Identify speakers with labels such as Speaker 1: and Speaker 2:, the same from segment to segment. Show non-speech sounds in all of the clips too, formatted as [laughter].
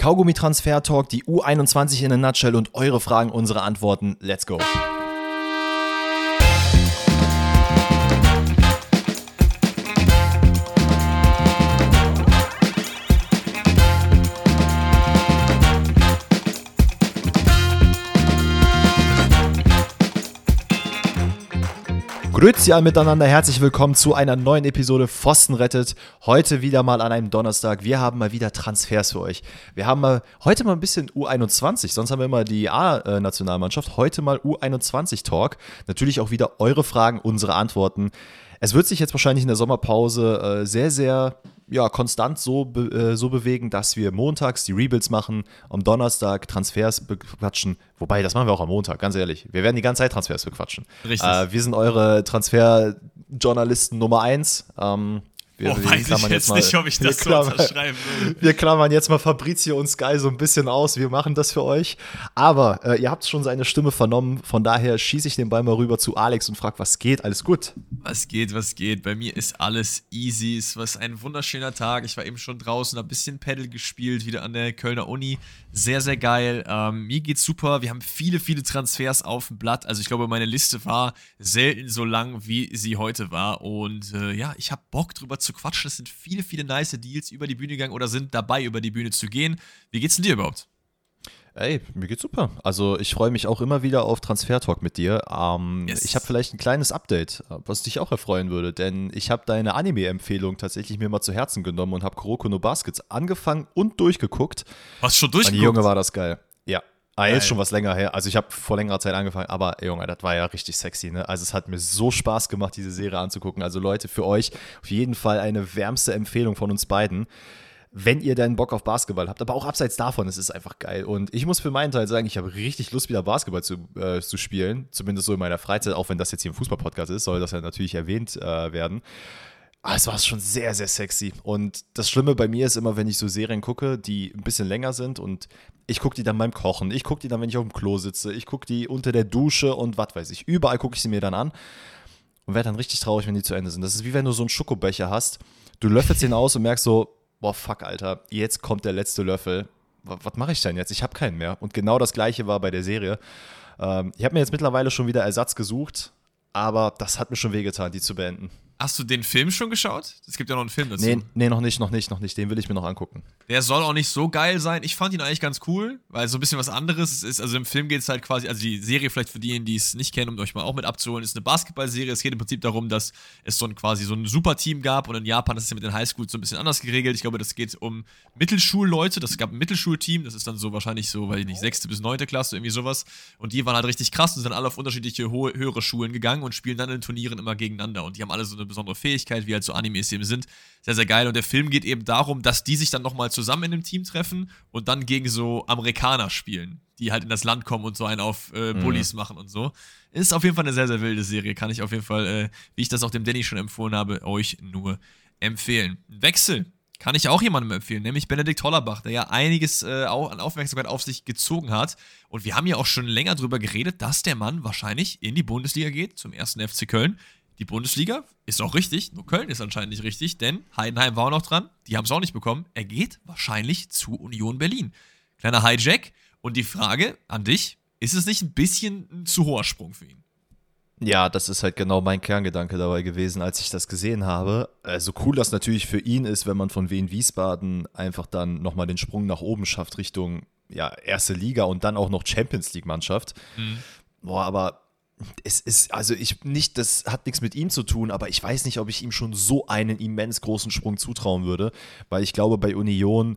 Speaker 1: Kaugummi Transfer Talk, die U21 in a Nutshell und eure Fragen, unsere Antworten. Let's go. Grüezi alle miteinander, herzlich willkommen zu einer neuen Episode Pfosten rettet. Heute wieder mal an einem Donnerstag. Wir haben mal wieder Transfers für euch. Wir haben mal heute mal ein bisschen U21, sonst haben wir immer die A-Nationalmannschaft. Heute mal U21-Talk. Natürlich auch wieder eure Fragen, unsere Antworten. Es wird sich jetzt wahrscheinlich in der Sommerpause äh, sehr, sehr ja, konstant so, be äh, so bewegen, dass wir montags die Rebuilds machen, am Donnerstag Transfers bequatschen. Wobei, das machen wir auch am Montag, ganz ehrlich. Wir werden die ganze Zeit Transfers bequatschen. Richtig. Äh, wir sind eure Transferjournalisten Nummer eins. Ähm,
Speaker 2: wir, oh, weiß ich jetzt mal, nicht, ob ich das so
Speaker 1: klammern, unterschreiben will. [laughs] Wir klammern jetzt mal Fabrizio und Sky so ein bisschen aus. Wir machen das für euch. Aber äh, ihr habt schon seine Stimme vernommen. Von daher schieße ich den Ball mal rüber zu Alex und frage, was geht? Alles gut?
Speaker 2: Was geht, was geht? Bei mir ist alles easy. Es war ein wunderschöner Tag. Ich war eben schon draußen, ein bisschen Pedal gespielt, wieder an der Kölner Uni. Sehr, sehr geil. Ähm, mir geht's super. Wir haben viele, viele Transfers auf dem Blatt. Also ich glaube, meine Liste war selten so lang, wie sie heute war. Und äh, ja, ich habe Bock drüber zu quatschen. Es sind viele, viele nice Deals über die Bühne gegangen oder sind dabei, über die Bühne zu gehen. Wie geht's denn dir überhaupt?
Speaker 1: Ey, mir geht's super. Also ich freue mich auch immer wieder auf Transfer-Talk mit dir. Ähm, yes. Ich habe vielleicht ein kleines Update, was dich auch erfreuen würde, denn ich habe deine Anime-Empfehlung tatsächlich mir mal zu Herzen genommen und habe Kuroko no Baskets angefangen und durchgeguckt.
Speaker 2: Was schon durchgeguckt?
Speaker 1: Die Junge war das geil. Ja, Ah, jetzt schon was länger her. Also ich habe vor längerer Zeit angefangen, aber ey, Junge, das war ja richtig sexy. Ne? Also es hat mir so Spaß gemacht, diese Serie anzugucken. Also Leute, für euch auf jeden Fall eine wärmste Empfehlung von uns beiden. Wenn ihr deinen Bock auf Basketball habt, aber auch abseits davon, es ist einfach geil. Und ich muss für meinen Teil sagen, ich habe richtig Lust, wieder Basketball zu, äh, zu spielen. Zumindest so in meiner Freizeit, auch wenn das jetzt hier ein Fußball-Podcast ist, soll das ja natürlich erwähnt äh, werden. Aber es war schon sehr, sehr sexy. Und das Schlimme bei mir ist immer, wenn ich so Serien gucke, die ein bisschen länger sind und ich gucke die dann beim Kochen, ich gucke die dann, wenn ich auf dem Klo sitze, ich gucke die unter der Dusche und was weiß ich. Überall gucke ich sie mir dann an und werde dann richtig traurig, wenn die zu Ende sind. Das ist wie wenn du so einen Schokobecher hast, du löffelst den aus und merkst so, boah, fuck, Alter, jetzt kommt der letzte Löffel. Was, was mache ich denn jetzt? Ich habe keinen mehr. Und genau das gleiche war bei der Serie. Ähm, ich habe mir jetzt mittlerweile schon wieder Ersatz gesucht, aber das hat mir schon wehgetan, die zu beenden.
Speaker 2: Hast du den Film schon geschaut? Es gibt ja noch einen Film dazu.
Speaker 1: Nee, nee, noch nicht, noch nicht, noch nicht. Den will ich mir noch angucken.
Speaker 2: Der soll auch nicht so geil sein. Ich fand ihn eigentlich ganz cool, weil so ein bisschen was anderes ist. Also im Film geht es halt quasi, also die Serie vielleicht für diejenigen, die es nicht kennen, um euch mal auch mit abzuholen, ist eine Basketballserie. Es geht im Prinzip darum, dass es so ein quasi so ein Superteam gab und in Japan ist es ja mit den Highschools so ein bisschen anders geregelt. Ich glaube, das geht um Mittelschulleute. Das gab ein Mittelschulteam. Das ist dann so wahrscheinlich so, weiß ich nicht, sechste bis neunte Klasse, irgendwie sowas. Und die waren halt richtig krass und sind alle auf unterschiedliche höhere Schulen gegangen und spielen dann in Turnieren immer gegeneinander. Und die haben alle so eine besondere Fähigkeit, wie halt so Animes eben sind. Sehr, sehr geil. Und der Film geht eben darum, dass die sich dann nochmal zusammen in einem Team treffen und dann gegen so Amerikaner spielen, die halt in das Land kommen und so einen auf äh, mhm. Bullies mhm. machen und so. Ist auf jeden Fall eine sehr, sehr wilde Serie. Kann ich auf jeden Fall, äh, wie ich das auch dem Danny schon empfohlen habe, euch nur empfehlen. Wechsel kann ich auch jemandem empfehlen, nämlich Benedikt Hollerbach, der ja einiges äh, auch an Aufmerksamkeit auf sich gezogen hat. Und wir haben ja auch schon länger darüber geredet, dass der Mann wahrscheinlich in die Bundesliga geht, zum ersten FC Köln. Die Bundesliga ist auch richtig, nur Köln ist anscheinend nicht richtig, denn Heidenheim war auch noch dran, die haben es auch nicht bekommen. Er geht wahrscheinlich zu Union Berlin. Kleiner Hijack. Und die Frage an dich, ist es nicht ein bisschen ein zu hoher Sprung für ihn?
Speaker 1: Ja, das ist halt genau mein Kerngedanke dabei gewesen, als ich das gesehen habe. So also cool das natürlich für ihn ist, wenn man von Wien Wiesbaden einfach dann nochmal den Sprung nach oben schafft Richtung ja, erste Liga und dann auch noch Champions League Mannschaft. Mhm. Boah, aber es ist, also ich nicht, das hat nichts mit ihm zu tun, aber ich weiß nicht, ob ich ihm schon so einen immens großen Sprung zutrauen würde, weil ich glaube, bei Union,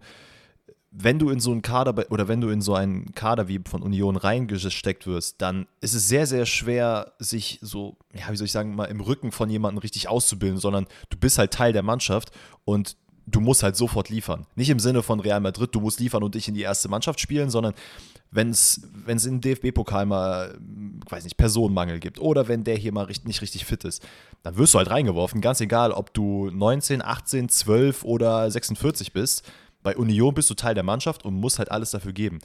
Speaker 1: wenn du in so einen Kader oder wenn du in so einen Kader wie von Union reingesteckt wirst, dann ist es sehr, sehr schwer, sich so, ja, wie soll ich sagen, mal im Rücken von jemandem richtig auszubilden, sondern du bist halt Teil der Mannschaft und du musst halt sofort liefern. Nicht im Sinne von Real Madrid, du musst liefern und dich in die erste Mannschaft spielen, sondern wenn es im DFB-Pokal mal, weiß nicht, Personenmangel gibt oder wenn der hier mal nicht richtig fit ist, dann wirst du halt reingeworfen, ganz egal, ob du 19, 18, 12 oder 46 bist. Bei Union bist du Teil der Mannschaft und musst halt alles dafür geben.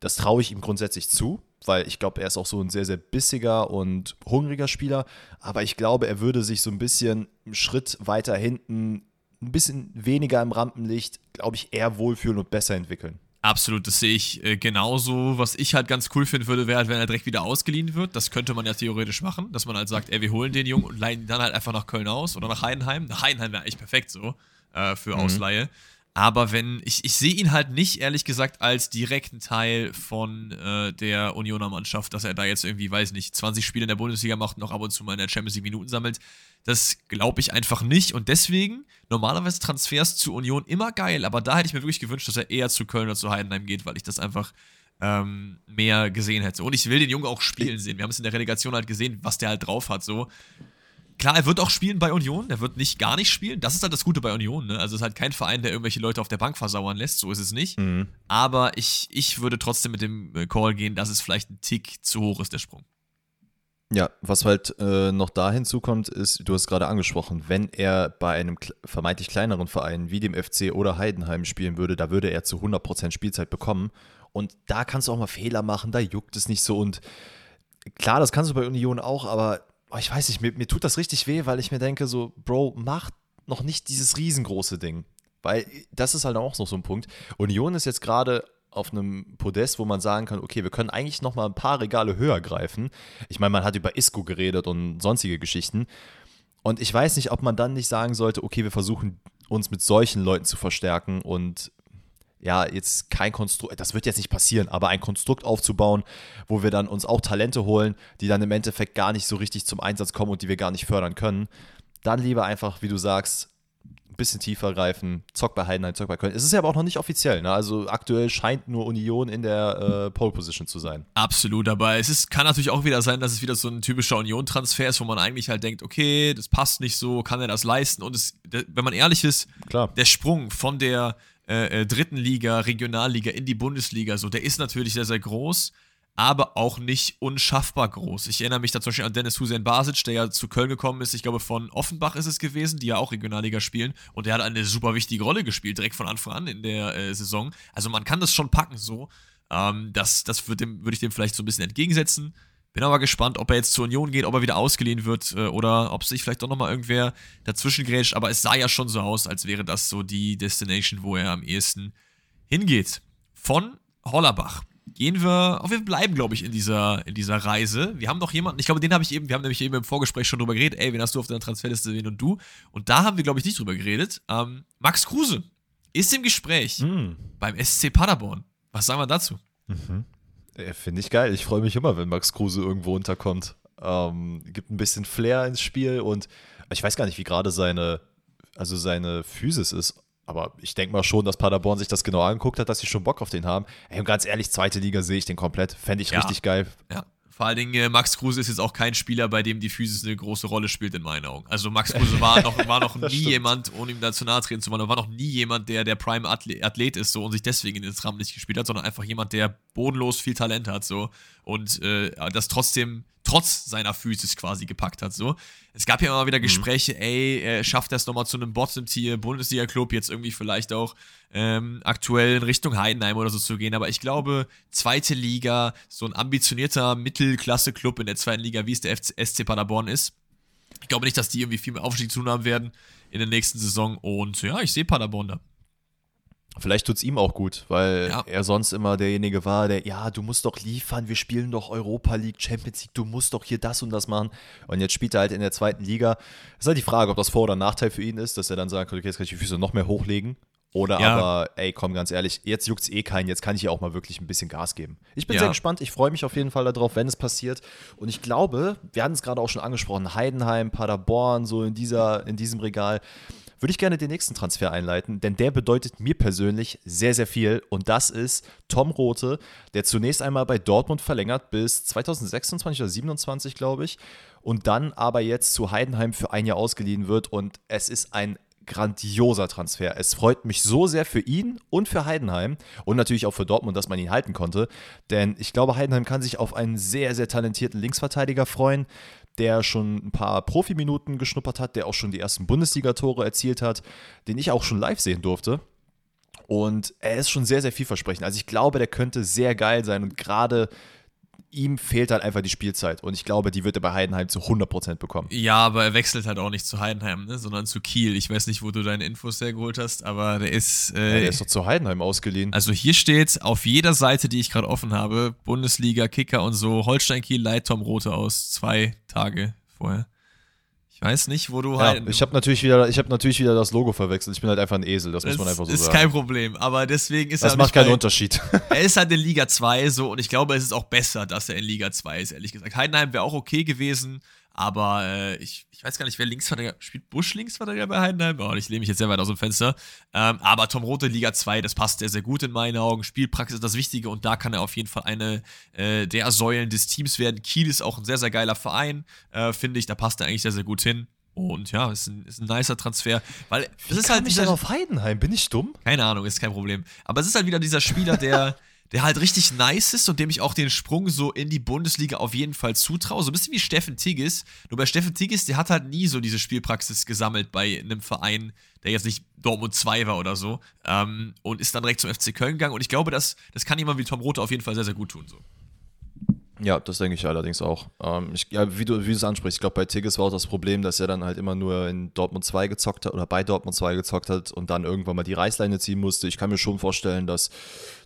Speaker 1: Das traue ich ihm grundsätzlich zu, weil ich glaube, er ist auch so ein sehr, sehr bissiger und hungriger Spieler. Aber ich glaube, er würde sich so ein bisschen einen Schritt weiter hinten, ein bisschen weniger im Rampenlicht, glaube ich, eher wohlfühlen und besser entwickeln.
Speaker 2: Absolut, das sehe ich äh, genauso. Was ich halt ganz cool finden würde, wäre halt, wenn er direkt wieder ausgeliehen wird. Das könnte man ja theoretisch machen, dass man halt sagt, ey, wir holen den Jungen und leihen ihn dann halt einfach nach Köln aus oder nach Heidenheim. Nach Heidenheim wäre eigentlich perfekt so äh, für mhm. Ausleihe. Aber wenn, ich, ich sehe ihn halt nicht, ehrlich gesagt, als direkten Teil von äh, der Unioner Mannschaft, dass er da jetzt irgendwie, weiß nicht, 20 Spiele in der Bundesliga macht und noch ab und zu mal in der Champions League Minuten sammelt. Das glaube ich einfach nicht. Und deswegen, normalerweise Transfers zu Union immer geil, aber da hätte ich mir wirklich gewünscht, dass er eher zu Köln oder zu Heidenheim geht, weil ich das einfach ähm, mehr gesehen hätte. Und ich will den Jungen auch spielen sehen. Wir haben es in der Relegation halt gesehen, was der halt drauf hat. So. Klar, er wird auch spielen bei Union, er wird nicht gar nicht spielen. Das ist halt das Gute bei Union, ne? Also es ist halt kein Verein, der irgendwelche Leute auf der Bank versauern lässt, so ist es nicht. Mhm. Aber ich, ich würde trotzdem mit dem äh, Call gehen, dass es vielleicht ein Tick zu hoch ist, der Sprung.
Speaker 1: Ja, was halt äh, noch da hinzukommt, ist, du hast gerade angesprochen, wenn er bei einem vermeintlich kleineren Verein wie dem FC oder Heidenheim spielen würde, da würde er zu 100% Spielzeit bekommen. Und da kannst du auch mal Fehler machen, da juckt es nicht so. Und klar, das kannst du bei Union auch, aber oh, ich weiß nicht, mir, mir tut das richtig weh, weil ich mir denke, so, Bro, mach noch nicht dieses riesengroße Ding. Weil das ist halt auch noch so ein Punkt. Union ist jetzt gerade auf einem Podest, wo man sagen kann, okay, wir können eigentlich noch mal ein paar Regale höher greifen. Ich meine, man hat über Isco geredet und sonstige Geschichten. Und ich weiß nicht, ob man dann nicht sagen sollte, okay, wir versuchen uns mit solchen Leuten zu verstärken und ja, jetzt kein Konstrukt, das wird jetzt nicht passieren, aber ein Konstrukt aufzubauen, wo wir dann uns auch Talente holen, die dann im Endeffekt gar nicht so richtig zum Einsatz kommen und die wir gar nicht fördern können. Dann lieber einfach, wie du sagst, ein bisschen tiefer greifen, zock bei Heidenheim, zock bei Köln. Es ist ja aber auch noch nicht offiziell, ne? Also aktuell scheint nur Union in der äh, Pole Position zu sein.
Speaker 2: Absolut, aber es ist, kann natürlich auch wieder sein, dass es wieder so ein typischer Union-Transfer ist, wo man eigentlich halt denkt, okay, das passt nicht so, kann er das leisten? Und es, wenn man ehrlich ist, Klar. der Sprung von der äh, äh, dritten Liga, Regionalliga in die Bundesliga, so, der ist natürlich sehr, sehr groß aber auch nicht unschaffbar groß. Ich erinnere mich da zum Beispiel an Dennis Hussein Basic, der ja zu Köln gekommen ist, ich glaube von Offenbach ist es gewesen, die ja auch Regionalliga spielen und der hat eine super wichtige Rolle gespielt, direkt von Anfang an in der äh, Saison. Also man kann das schon packen so. Ähm, das das würde würd ich dem vielleicht so ein bisschen entgegensetzen. Bin aber gespannt, ob er jetzt zur Union geht, ob er wieder ausgeliehen wird äh, oder ob sich vielleicht doch nochmal irgendwer dazwischen grätscht. Aber es sah ja schon so aus, als wäre das so die Destination, wo er am ehesten hingeht. Von Hollerbach gehen wir, oh, wir bleiben, glaube ich, in dieser, in dieser Reise. Wir haben noch jemanden, ich glaube, den habe ich eben, wir haben nämlich eben im Vorgespräch schon drüber geredet, ey, wen hast du auf deiner Transferliste, wen und du? Und da haben wir, glaube ich, nicht drüber geredet. Ähm, Max Kruse ist im Gespräch mhm. beim SC Paderborn. Was sagen wir dazu?
Speaker 1: Mhm. Finde ich geil. Ich freue mich immer, wenn Max Kruse irgendwo unterkommt. Ähm, gibt ein bisschen Flair ins Spiel und ich weiß gar nicht, wie gerade seine, also seine Physis ist. Aber ich denke mal schon, dass Paderborn sich das genau angeguckt hat, dass sie schon Bock auf den haben. Ey, und ganz ehrlich, zweite Liga sehe ich den komplett. Fände ich ja. richtig geil.
Speaker 2: Ja. Vor allen Dingen, äh, Max Kruse ist jetzt auch kein Spieler, bei dem die Physis eine große Rolle spielt, in meinen Augen. Also Max Kruse war noch, war noch [laughs] nie jemand, ohne ihm da zu nahe treten zu wollen, war noch nie jemand, der der Prime-Athlet ist so und sich deswegen ins Rampenlicht gespielt hat, sondern einfach jemand, der bodenlos viel Talent hat so und äh, das trotzdem trotz seiner Physis quasi gepackt hat. So. Es gab ja immer wieder mhm. Gespräche, mhm. ey, er schafft das nochmal zu einem Bottom-Tier, Bundesliga-Club, jetzt irgendwie vielleicht auch ähm, aktuell in Richtung Heidenheim oder so zu gehen. Aber ich glaube, zweite Liga, so ein ambitionierter Mittelklasse-Club in der zweiten Liga, wie es der SC Paderborn ist. Ich glaube nicht, dass die irgendwie viel mehr Aufstieg zu tun haben werden in der nächsten Saison. Und ja, ich sehe Paderborn da.
Speaker 1: Vielleicht tut es ihm auch gut, weil ja. er sonst immer derjenige war, der, ja, du musst doch liefern, wir spielen doch Europa League, Champions League, du musst doch hier das und das machen. Und jetzt spielt er halt in der zweiten Liga. Ist halt die Frage, ob das Vor- oder Nachteil für ihn ist, dass er dann sagt, okay, jetzt kann ich die Füße noch mehr hochlegen. Oder ja. aber, ey, komm, ganz ehrlich, jetzt juckt es eh keinen, jetzt kann ich hier auch mal wirklich ein bisschen Gas geben. Ich bin ja. sehr gespannt, ich freue mich auf jeden Fall darauf, wenn es passiert. Und ich glaube, wir hatten es gerade auch schon angesprochen, Heidenheim, Paderborn, so in, dieser, in diesem Regal würde ich gerne den nächsten Transfer einleiten, denn der bedeutet mir persönlich sehr, sehr viel. Und das ist Tom Rote, der zunächst einmal bei Dortmund verlängert bis 2026 oder 2027, glaube ich. Und dann aber jetzt zu Heidenheim für ein Jahr ausgeliehen wird. Und es ist ein grandioser Transfer. Es freut mich so sehr für ihn und für Heidenheim und natürlich auch für Dortmund, dass man ihn halten konnte. Denn ich glaube, Heidenheim kann sich auf einen sehr, sehr talentierten Linksverteidiger freuen der schon ein paar Profiminuten geschnuppert hat, der auch schon die ersten Bundesliga-Tore erzielt hat, den ich auch schon live sehen durfte. Und er ist schon sehr, sehr vielversprechend. Also ich glaube, der könnte sehr geil sein und gerade ihm fehlt halt einfach die Spielzeit. Und ich glaube, die wird er bei Heidenheim zu 100% bekommen.
Speaker 2: Ja, aber er wechselt halt auch nicht zu Heidenheim, ne? sondern zu Kiel. Ich weiß nicht, wo du deine Infos hergeholt hast, aber der ist. Äh,
Speaker 1: ja, der ist doch zu Heidenheim ausgeliehen.
Speaker 2: Also hier steht auf jeder Seite, die ich gerade offen habe, Bundesliga, Kicker und so, Holstein Kiel leiht Tom Rote aus. Zwei Tage vorher. Ich weiß nicht, wo du
Speaker 1: ja,
Speaker 2: halt.
Speaker 1: Ich habe natürlich, wieder, hab natürlich wieder das Logo verwechselt. Ich bin halt einfach ein Esel, das, das muss man einfach so
Speaker 2: ist
Speaker 1: sagen.
Speaker 2: Ist kein Problem, aber deswegen ist
Speaker 1: das
Speaker 2: er.
Speaker 1: Das macht keinen bei, Unterschied. [laughs]
Speaker 2: Er ist halt in Liga 2 so und ich glaube, es ist auch besser, dass er in Liga 2 ist, ehrlich gesagt. Heidenheim wäre auch okay gewesen, aber äh, ich, ich weiß gar nicht, wer Linksverteidiger spielt. Busch Linksverteidiger bei Heidenheim? Oh, ich lehne mich jetzt sehr weit aus dem Fenster. Ähm, aber Tom Rote Liga 2, das passt sehr, sehr gut in meinen Augen. Spielpraxis ist das Wichtige und da kann er auf jeden Fall eine äh, der Säulen des Teams werden. Kiel ist auch ein sehr, sehr geiler Verein, äh, finde ich. Da passt er eigentlich sehr, sehr gut hin. Und ja, ist ein, ist ein nicer Transfer. Weil
Speaker 1: es ist halt dieser. auf Heidenheim? Bin ich dumm?
Speaker 2: Keine Ahnung, ist kein Problem. Aber es ist halt wieder dieser Spieler, der. [laughs] der halt richtig nice ist und dem ich auch den Sprung so in die Bundesliga auf jeden Fall zutraue. So ein bisschen wie Steffen Tigges. Nur bei Steffen Tigges, der hat halt nie so diese Spielpraxis gesammelt bei einem Verein, der jetzt nicht Dortmund 2 war oder so. Ähm, und ist dann direkt zum FC Köln gegangen. Und ich glaube, das, das kann jemand wie Tom Rote auf jeden Fall sehr, sehr gut tun. So.
Speaker 1: Ja, das denke ich allerdings auch. Ähm, ich, ja, wie du, wie es ansprichst, ich glaube, bei Tigges war auch das Problem, dass er dann halt immer nur in Dortmund 2 gezockt hat oder bei Dortmund 2 gezockt hat und dann irgendwann mal die Reißleine ziehen musste. Ich kann mir schon vorstellen, dass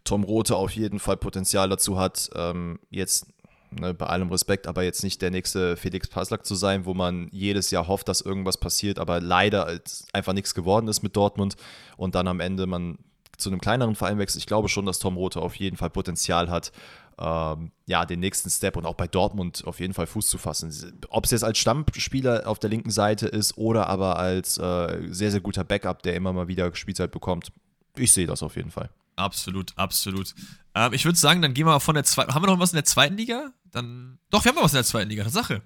Speaker 1: Tom Rote auf jeden Fall Potenzial dazu hat, ähm, jetzt ne, bei allem Respekt, aber jetzt nicht der nächste Felix Paslak zu sein, wo man jedes Jahr hofft, dass irgendwas passiert, aber leider einfach nichts geworden ist mit Dortmund und dann am Ende man zu einem kleineren Verein wechselt. Ich glaube schon, dass Tom Rote auf jeden Fall Potenzial hat, ähm, ja, den nächsten Step und auch bei Dortmund auf jeden Fall Fuß zu fassen. Ob es jetzt als Stammspieler auf der linken Seite ist oder aber als äh, sehr, sehr guter Backup, der immer mal wieder Spielzeit bekommt, ich sehe das auf jeden Fall.
Speaker 2: Absolut, absolut. Ähm, ich würde sagen, dann gehen wir mal von der zweiten. Haben wir noch was in der zweiten Liga? Dann. Doch, wir haben noch was in der zweiten Liga. Sache.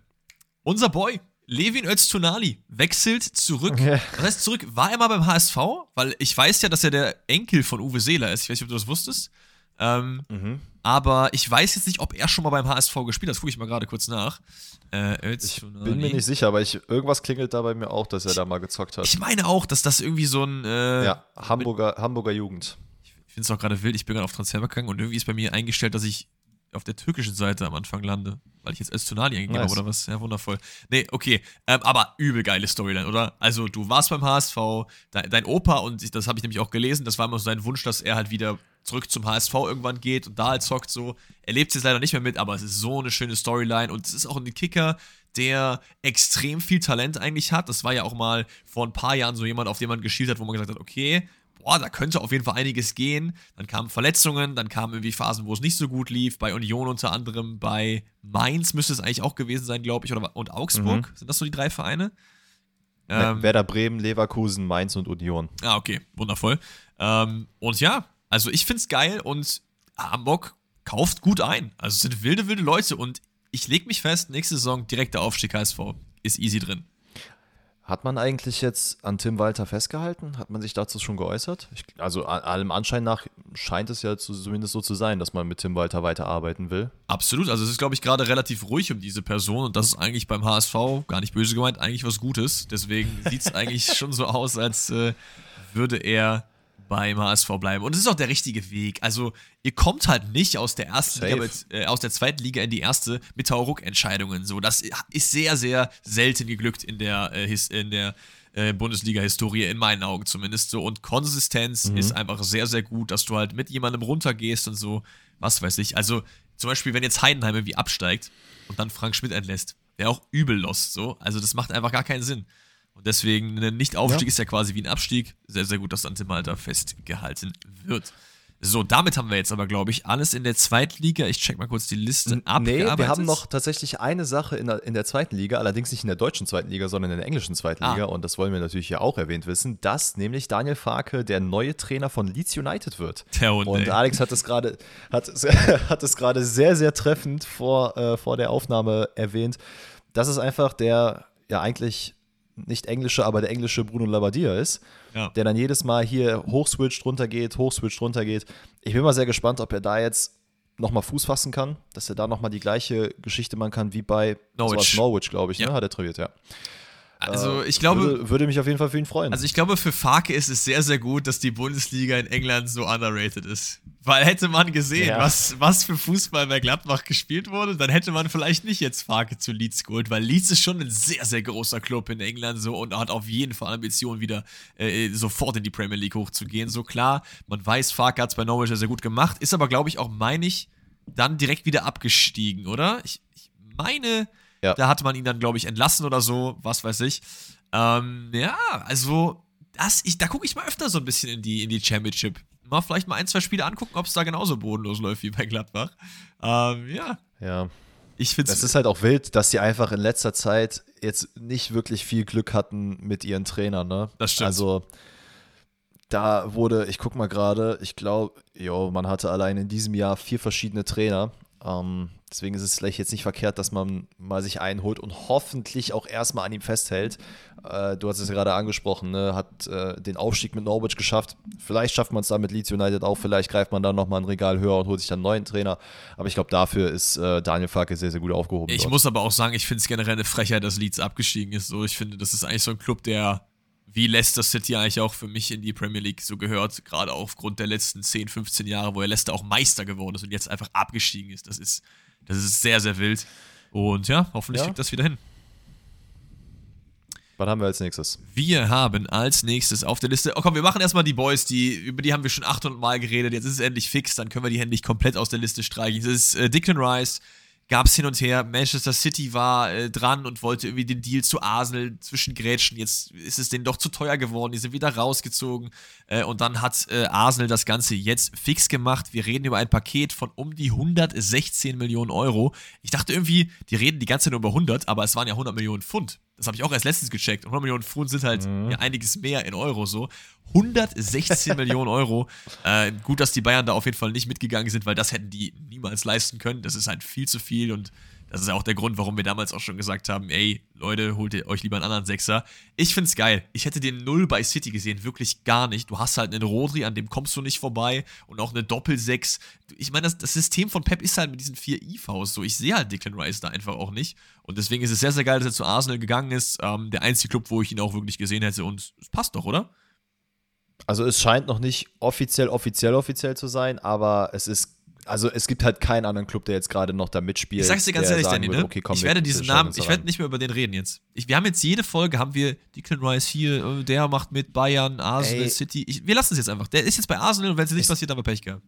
Speaker 2: Unser Boy, Levin Öztunali, wechselt zurück. Okay. Das heißt, zurück. War er mal beim HSV? Weil ich weiß ja, dass er der Enkel von Uwe Seeler ist. Ich weiß nicht, ob du das wusstest. Ähm, mhm. Aber ich weiß jetzt nicht, ob er schon mal beim HSV gespielt hat. Das gucke ich mal gerade kurz nach.
Speaker 1: Äh, ich bin mir nicht sicher, aber ich, irgendwas klingelt da bei mir auch, dass er ich, da mal gezockt hat.
Speaker 2: Ich meine auch, dass das irgendwie so ein. Äh,
Speaker 1: ja, Hamburger, Hamburger Jugend.
Speaker 2: Ich finde es auch gerade wild. Ich bin gerade auf Transfer gegangen und irgendwie ist bei mir eingestellt, dass ich auf der türkischen Seite am Anfang lande, weil ich jetzt als Tonali eingegeben nice. habe oder was. Ja, wundervoll. Nee, okay. Ähm, aber übel geile Storyline, oder? Also, du warst beim HSV, dein, dein Opa, und das habe ich nämlich auch gelesen, das war immer so sein Wunsch, dass er halt wieder zurück zum HSV irgendwann geht und da halt zockt so. Er lebt es jetzt leider nicht mehr mit, aber es ist so eine schöne Storyline und es ist auch ein Kicker, der extrem viel Talent eigentlich hat. Das war ja auch mal vor ein paar Jahren so jemand, auf den man geschielt hat, wo man gesagt hat, okay, boah, da könnte auf jeden Fall einiges gehen. Dann kamen Verletzungen, dann kamen irgendwie Phasen, wo es nicht so gut lief. Bei Union unter anderem, bei Mainz müsste es eigentlich auch gewesen sein, glaube ich, oder, und Augsburg. Mhm. Sind das so die drei Vereine?
Speaker 1: Ähm, Werder Bremen, Leverkusen, Mainz und Union.
Speaker 2: Ah, okay, wundervoll. Ähm, und ja, also ich finde es geil und Hamburg kauft gut ein. Also es sind wilde, wilde Leute und ich lege mich fest, nächste Saison direkter Aufstieg HSV ist easy drin.
Speaker 1: Hat man eigentlich jetzt an Tim Walter festgehalten? Hat man sich dazu schon geäußert? Ich, also allem Anschein nach scheint es ja zu, zumindest so zu sein, dass man mit Tim Walter weiterarbeiten will.
Speaker 2: Absolut. Also es ist, glaube ich, gerade relativ ruhig um diese Person und das ist eigentlich beim HSV, gar nicht böse gemeint, eigentlich was Gutes. Deswegen sieht es [laughs] eigentlich schon so aus, als äh, würde er beim HSV bleiben. Und es ist auch der richtige Weg. Also, ihr kommt halt nicht aus der ersten Liga mit, äh, aus der zweiten Liga in die erste mit Tauruck-Entscheidungen. So, das ist sehr, sehr selten geglückt in der, äh, in der äh, Bundesliga-Historie, in meinen Augen zumindest so. Und Konsistenz mhm. ist einfach sehr, sehr gut, dass du halt mit jemandem runtergehst und so, was weiß ich. Also, zum Beispiel, wenn jetzt Heidenheim irgendwie absteigt und dann Frank Schmidt entlässt, wäre auch übel lost, so. Also, das macht einfach gar keinen Sinn. Und deswegen ein Nicht-Aufstieg ja. ist ja quasi wie ein Abstieg. Sehr, sehr gut, dass Ante Malta festgehalten wird. So, damit haben wir jetzt aber, glaube ich, alles in der zweiten Liga. Ich check mal kurz die Liste
Speaker 1: ab. Nee, wir haben noch tatsächlich eine Sache in der, in der zweiten Liga, allerdings nicht in der deutschen zweiten Liga, sondern in der englischen zweiten ah. Liga. Und das wollen wir natürlich hier auch erwähnt wissen, dass nämlich Daniel Farke der neue Trainer von Leeds United wird. Der Hund, und Alex hat es gerade hat, [laughs] hat es gerade sehr, sehr treffend vor, äh, vor der Aufnahme erwähnt. Das ist einfach der ja eigentlich nicht englische, aber der englische Bruno Labbadia ist, ja. der dann jedes Mal hier hochswitcht, runtergeht, hochswitcht, runtergeht. Ich bin mal sehr gespannt, ob er da jetzt nochmal Fuß fassen kann, dass er da nochmal die gleiche Geschichte machen kann wie bei
Speaker 2: Norwich,
Speaker 1: Norwich glaube ich, ne? ja. ne? hat er trainiert, ja.
Speaker 2: Also ich glaube,
Speaker 1: würde, würde, mich auf jeden Fall für ihn freuen.
Speaker 2: Also ich glaube, für Farke ist es sehr, sehr gut, dass die Bundesliga in England so underrated ist. Weil hätte man gesehen, ja. was, was für Fußball bei Gladbach gespielt wurde, dann hätte man vielleicht nicht jetzt Farke zu Leeds geholt, weil Leeds ist schon ein sehr, sehr großer Club in England so und hat auf jeden Fall Ambitionen, wieder äh, sofort in die Premier League hochzugehen. So klar, man weiß, Farke hat es bei Norwich sehr, sehr gut gemacht, ist aber, glaube ich, auch, meine ich, dann direkt wieder abgestiegen, oder? Ich, ich meine, ja. da hatte man ihn dann, glaube ich, entlassen oder so, was weiß ich. Ähm, ja, also, das, ich, da gucke ich mal öfter so ein bisschen in die, in die Championship. Mal vielleicht mal ein, zwei Spiele angucken, ob es da genauso bodenlos läuft wie bei Gladbach. Ähm, ja.
Speaker 1: Ja. Ich finde es ist halt auch wild, dass sie einfach in letzter Zeit jetzt nicht wirklich viel Glück hatten mit ihren Trainern, ne?
Speaker 2: Das stimmt.
Speaker 1: Also, da wurde, ich guck mal gerade, ich glaube, man hatte allein in diesem Jahr vier verschiedene Trainer. Ähm, deswegen ist es vielleicht jetzt nicht verkehrt, dass man mal sich einholt und hoffentlich auch erstmal an ihm festhält. Äh, du hast es ja gerade angesprochen, ne? hat äh, den Aufstieg mit Norwich geschafft. Vielleicht schafft man es dann mit Leeds United auch, vielleicht greift man dann nochmal ein Regal höher und holt sich dann einen neuen Trainer. Aber ich glaube, dafür ist äh, Daniel Farke sehr, sehr gut aufgehoben.
Speaker 2: Ich dort. muss aber auch sagen, ich finde es generell eine Frechheit, dass Leeds abgestiegen ist. So, ich finde, das ist eigentlich so ein Club, der wie Leicester City eigentlich auch für mich in die Premier League so gehört, gerade aufgrund der letzten 10, 15 Jahre, wo er Leicester auch Meister geworden ist und jetzt einfach abgestiegen ist. Das ist, das ist sehr, sehr wild. Und ja, hoffentlich ja. kriegt das wieder hin.
Speaker 1: Was haben wir als nächstes?
Speaker 2: Wir haben als nächstes auf der Liste. Oh komm, wir machen erstmal die Boys, die, über die haben wir schon 800 Mal geredet. Jetzt ist es endlich fix, dann können wir die endlich komplett aus der Liste streichen. Das ist äh, Declan Rice, gab es hin und her. Manchester City war äh, dran und wollte irgendwie den Deal zu Arsenal zwischengrätschen. Jetzt ist es denen doch zu teuer geworden. Die sind wieder rausgezogen. Äh, und dann hat äh, Arsenal das Ganze jetzt fix gemacht. Wir reden über ein Paket von um die 116 Millionen Euro. Ich dachte irgendwie, die reden die ganze Zeit nur über 100, aber es waren ja 100 Millionen Pfund. Das habe ich auch erst letztens gecheckt. 100 Millionen Pfund sind halt mhm. ja einiges mehr in Euro so. 116 [laughs] Millionen Euro. Äh, gut, dass die Bayern da auf jeden Fall nicht mitgegangen sind, weil das hätten die niemals leisten können. Das ist halt viel zu viel und das ist ja auch der Grund, warum wir damals auch schon gesagt haben, ey, Leute, holt ihr euch lieber einen anderen Sechser. Ich find's geil. Ich hätte den Null bei City gesehen, wirklich gar nicht. Du hast halt einen Rodri, an dem kommst du nicht vorbei und auch eine Doppel-Sechs. Ich meine, das, das, System von Pep ist halt mit diesen vier IVs so. Ich sehe halt Declan Rice da einfach auch nicht. Und deswegen ist es sehr, sehr geil, dass er zu Arsenal gegangen ist. Ähm, der einzige Club, wo ich ihn auch wirklich gesehen hätte und es passt doch, oder?
Speaker 1: Also es scheint noch nicht offiziell, offiziell, offiziell zu sein, aber es ist also es gibt halt keinen anderen Club, der jetzt gerade noch da mitspielt.
Speaker 2: Ich sag's dir ganz ehrlich, Danny, ne? Okay, komm, ich werde diesen Namen, ich werde nicht mehr über den reden jetzt. Ich, wir haben jetzt jede Folge, haben wir Declan Rice hier, äh, der macht mit Bayern, Arsenal, Ey. City. Ich, wir lassen es jetzt einfach. Der ist jetzt bei Arsenal und wenn es nicht passiert, dann haben wir Pech gehabt.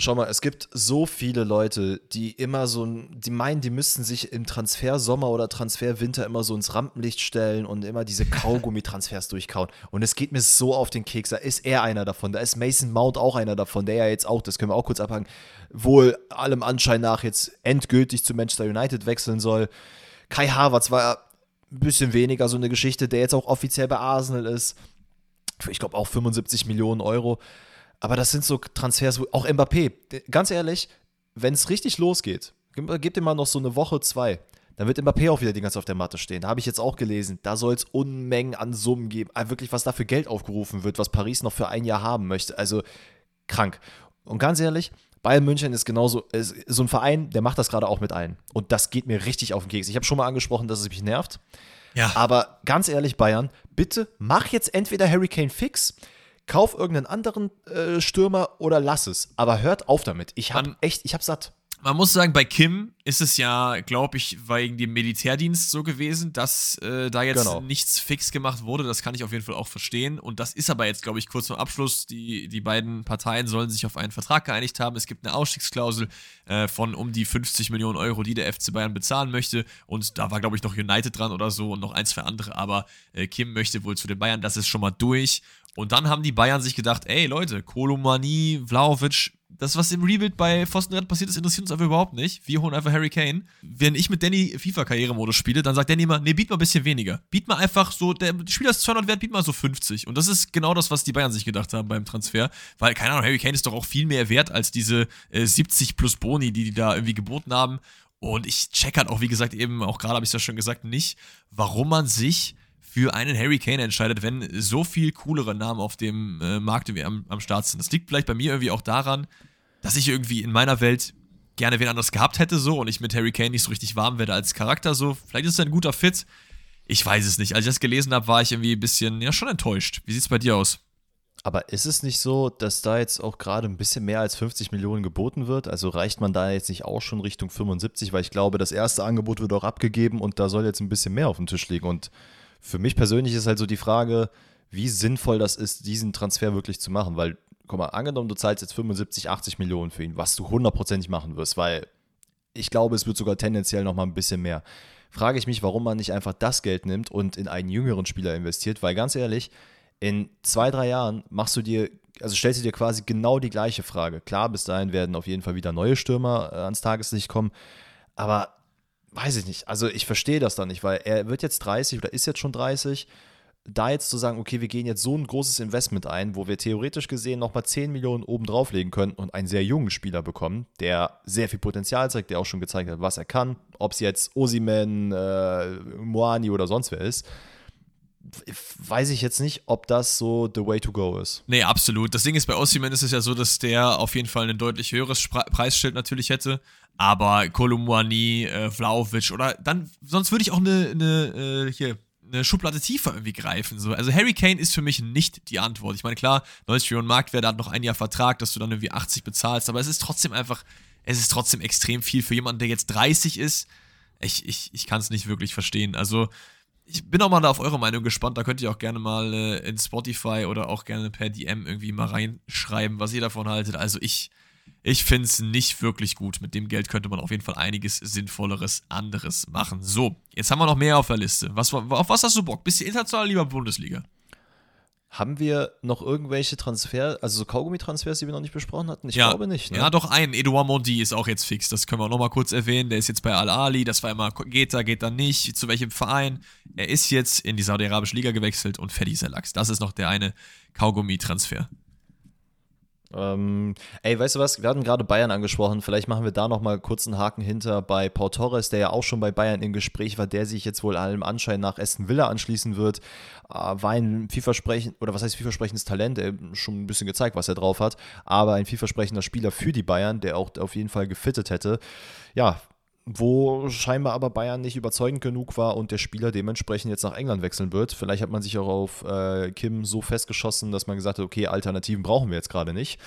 Speaker 1: Schau mal, es gibt so viele Leute, die immer so, die meinen, die müssten sich im Transfersommer oder Transferwinter immer so ins Rampenlicht stellen und immer diese Kaugummi-Transfers [laughs] durchkauen. Und es geht mir so auf den Keks. Da ist er einer davon. Da ist Mason Mount auch einer davon, der ja jetzt auch, das können wir auch kurz abhaken, wohl allem Anschein nach jetzt endgültig zu Manchester United wechseln soll. Kai Havertz war ein bisschen weniger so eine Geschichte, der jetzt auch offiziell bei Arsenal ist. Ich glaube, auch 75 Millionen Euro. Aber das sind so Transfers, auch Mbappé, ganz ehrlich, wenn es richtig losgeht, gib dir mal noch so eine Woche, zwei, dann wird Mbappé auch wieder die ganze Zeit auf der Matte stehen. Da habe ich jetzt auch gelesen, da soll es Unmengen an Summen geben. Also wirklich, was da für Geld aufgerufen wird, was Paris noch für ein Jahr haben möchte. Also krank. Und ganz ehrlich, Bayern München ist genauso, ist so ein Verein, der macht das gerade auch mit allen. Und das geht mir richtig auf den Keks. Ich habe schon mal angesprochen, dass es mich nervt. Ja. Aber ganz ehrlich, Bayern, bitte mach jetzt entweder Hurricane fix kauf irgendeinen anderen äh, Stürmer oder lass es. Aber hört auf damit. Ich hab echt, ich hab satt.
Speaker 2: Man muss sagen, bei Kim ist es ja, glaube ich, wegen dem Militärdienst so gewesen, dass äh, da jetzt genau. nichts fix gemacht wurde. Das kann ich auf jeden Fall auch verstehen. Und das ist aber jetzt, glaube ich, kurz vor Abschluss. Die, die beiden Parteien sollen sich auf einen Vertrag geeinigt haben. Es gibt eine Ausstiegsklausel äh, von um die 50 Millionen Euro, die der FC Bayern bezahlen möchte. Und da war, glaube ich, noch United dran oder so und noch ein, zwei andere. Aber äh, Kim möchte wohl zu den Bayern. Das ist schon mal durch. Und dann haben die Bayern sich gedacht, ey Leute, Kolomani, Vlaovic, das, was im Rebuild bei Pfostenrad passiert ist, interessiert uns einfach überhaupt nicht. Wir holen einfach Harry Kane. Wenn ich mit Danny FIFA-Karrieremodus spiele, dann sagt Danny immer, nee, biet mal ein bisschen weniger. Biet mal einfach so, der Spieler ist 200 wert, biet mal so 50. Und das ist genau das, was die Bayern sich gedacht haben beim Transfer. Weil, keine Ahnung, Harry Kane ist doch auch viel mehr wert als diese äh, 70 plus Boni, die die da irgendwie geboten haben. Und ich check halt auch, wie gesagt, eben, auch gerade habe ich es ja schon gesagt, nicht, warum man sich für einen Harry Kane entscheidet, wenn so viel coolere Namen auf dem äh, Markt am, am Start sind. Das liegt vielleicht bei mir irgendwie auch daran, dass ich irgendwie in meiner Welt gerne wen anders gehabt hätte so und ich mit Harry Kane nicht so richtig warm werde als Charakter so. Vielleicht ist er ein guter Fit. ich weiß es nicht. Als ich das gelesen habe, war ich irgendwie ein bisschen, ja, schon enttäuscht. Wie sieht es bei dir aus?
Speaker 1: Aber ist es nicht so, dass da jetzt auch gerade ein bisschen mehr als 50 Millionen geboten wird? Also reicht man da jetzt nicht auch schon Richtung 75? Weil ich glaube, das erste Angebot wird auch abgegeben und da soll jetzt ein bisschen mehr auf dem Tisch liegen. Und für mich persönlich ist halt so die Frage, wie sinnvoll das ist, diesen Transfer wirklich zu machen. Weil, guck mal, angenommen, du zahlst jetzt 75, 80 Millionen für ihn, was du hundertprozentig machen wirst, weil ich glaube, es wird sogar tendenziell nochmal ein bisschen mehr. Frage ich mich, warum man nicht einfach das Geld nimmt und in einen jüngeren Spieler investiert, weil ganz ehrlich, in zwei, drei Jahren machst du dir, also stellst du dir quasi genau die gleiche Frage. Klar, bis dahin werden auf jeden Fall wieder neue Stürmer äh, ans Tageslicht kommen, aber weiß ich nicht. Also ich verstehe das dann nicht, weil er wird jetzt 30 oder ist jetzt schon 30. Da jetzt zu sagen, okay, wir gehen jetzt so ein großes Investment ein, wo wir theoretisch gesehen nochmal 10 Millionen oben drauflegen können und einen sehr jungen Spieler bekommen, der sehr viel Potenzial zeigt, der auch schon gezeigt hat, was er kann, ob es jetzt Osimen, äh, Moani oder sonst wer ist weiß ich jetzt nicht, ob das so the way to go ist.
Speaker 2: Nee, absolut. Das Ding ist, bei Ossiman ist es ja so, dass der auf jeden Fall ein deutlich höheres Spre Preisschild natürlich hätte. Aber Kolumwani, äh, Vlaovic oder dann, sonst würde ich auch eine, eine, äh, hier, eine Schublade tiefer irgendwie greifen. So. Also Harry Kane ist für mich nicht die Antwort. Ich meine, klar, 90 Millionen Marktwert hat noch ein Jahr Vertrag, dass du dann irgendwie 80 bezahlst, aber es ist trotzdem einfach, es ist trotzdem extrem viel für jemanden, der jetzt 30 ist. Ich, ich, ich kann es nicht wirklich verstehen. Also, ich bin auch mal da auf eure Meinung gespannt. Da könnt ihr auch gerne mal äh, in Spotify oder auch gerne per DM irgendwie mal reinschreiben, was ihr davon haltet. Also ich, ich finde es nicht wirklich gut. Mit dem Geld könnte man auf jeden Fall einiges Sinnvolleres anderes machen. So, jetzt haben wir noch mehr auf der Liste. Was, auf was hast du Bock? Bist du international lieber Bundesliga?
Speaker 1: Haben wir noch irgendwelche Transfer, also so Kaugummi-Transfers, die wir noch nicht besprochen hatten? Ich
Speaker 2: ja.
Speaker 1: glaube nicht.
Speaker 2: Ne? Ja, doch einen. Edouard Mondi ist auch jetzt fix. Das können wir auch noch mal kurz erwähnen. Der ist jetzt bei Al-Ali. Das war immer, geht da, geht da nicht. Zu welchem Verein? Er ist jetzt in die saudi-arabische Liga gewechselt und fertig ist der Lachs. Das ist noch der eine Kaugummi-Transfer.
Speaker 1: Ähm, ey, weißt du was? Wir hatten gerade Bayern angesprochen. Vielleicht machen wir da nochmal kurz einen Haken hinter bei Paul Torres, der ja auch schon bei Bayern im Gespräch war, der sich jetzt wohl allem Anschein nach Aston Villa anschließen wird. Äh, war ein vielversprechend, oder was heißt vielversprechendes Talent, er schon ein bisschen gezeigt, was er drauf hat, aber ein vielversprechender Spieler für die Bayern, der auch auf jeden Fall gefittet hätte. Ja, wo scheinbar aber Bayern nicht überzeugend genug war und der Spieler dementsprechend jetzt nach England wechseln wird. Vielleicht hat man sich auch auf äh, Kim so festgeschossen, dass man gesagt hat, okay, Alternativen brauchen wir jetzt gerade nicht.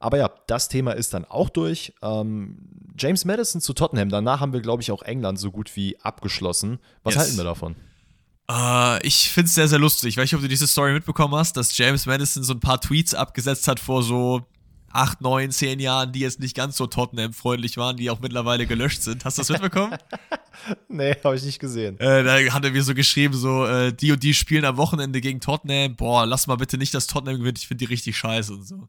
Speaker 1: Aber ja, das Thema ist dann auch durch. Ähm, James Madison zu Tottenham, danach haben wir, glaube ich, auch England so gut wie abgeschlossen. Was yes. halten wir davon?
Speaker 2: Uh, ich finde es sehr, sehr lustig. Ich weiß nicht, ob du diese Story mitbekommen hast, dass James Madison so ein paar Tweets abgesetzt hat vor so acht, neun, zehn Jahren, die jetzt nicht ganz so Tottenham-freundlich waren, die auch mittlerweile gelöscht sind. Hast du das mitbekommen? [laughs]
Speaker 1: nee, habe ich nicht gesehen.
Speaker 2: Äh, da hat er mir so geschrieben, so, äh, die und die spielen am Wochenende gegen Tottenham. Boah, lass mal bitte nicht, dass Tottenham gewinnt. Ich finde die richtig scheiße und so.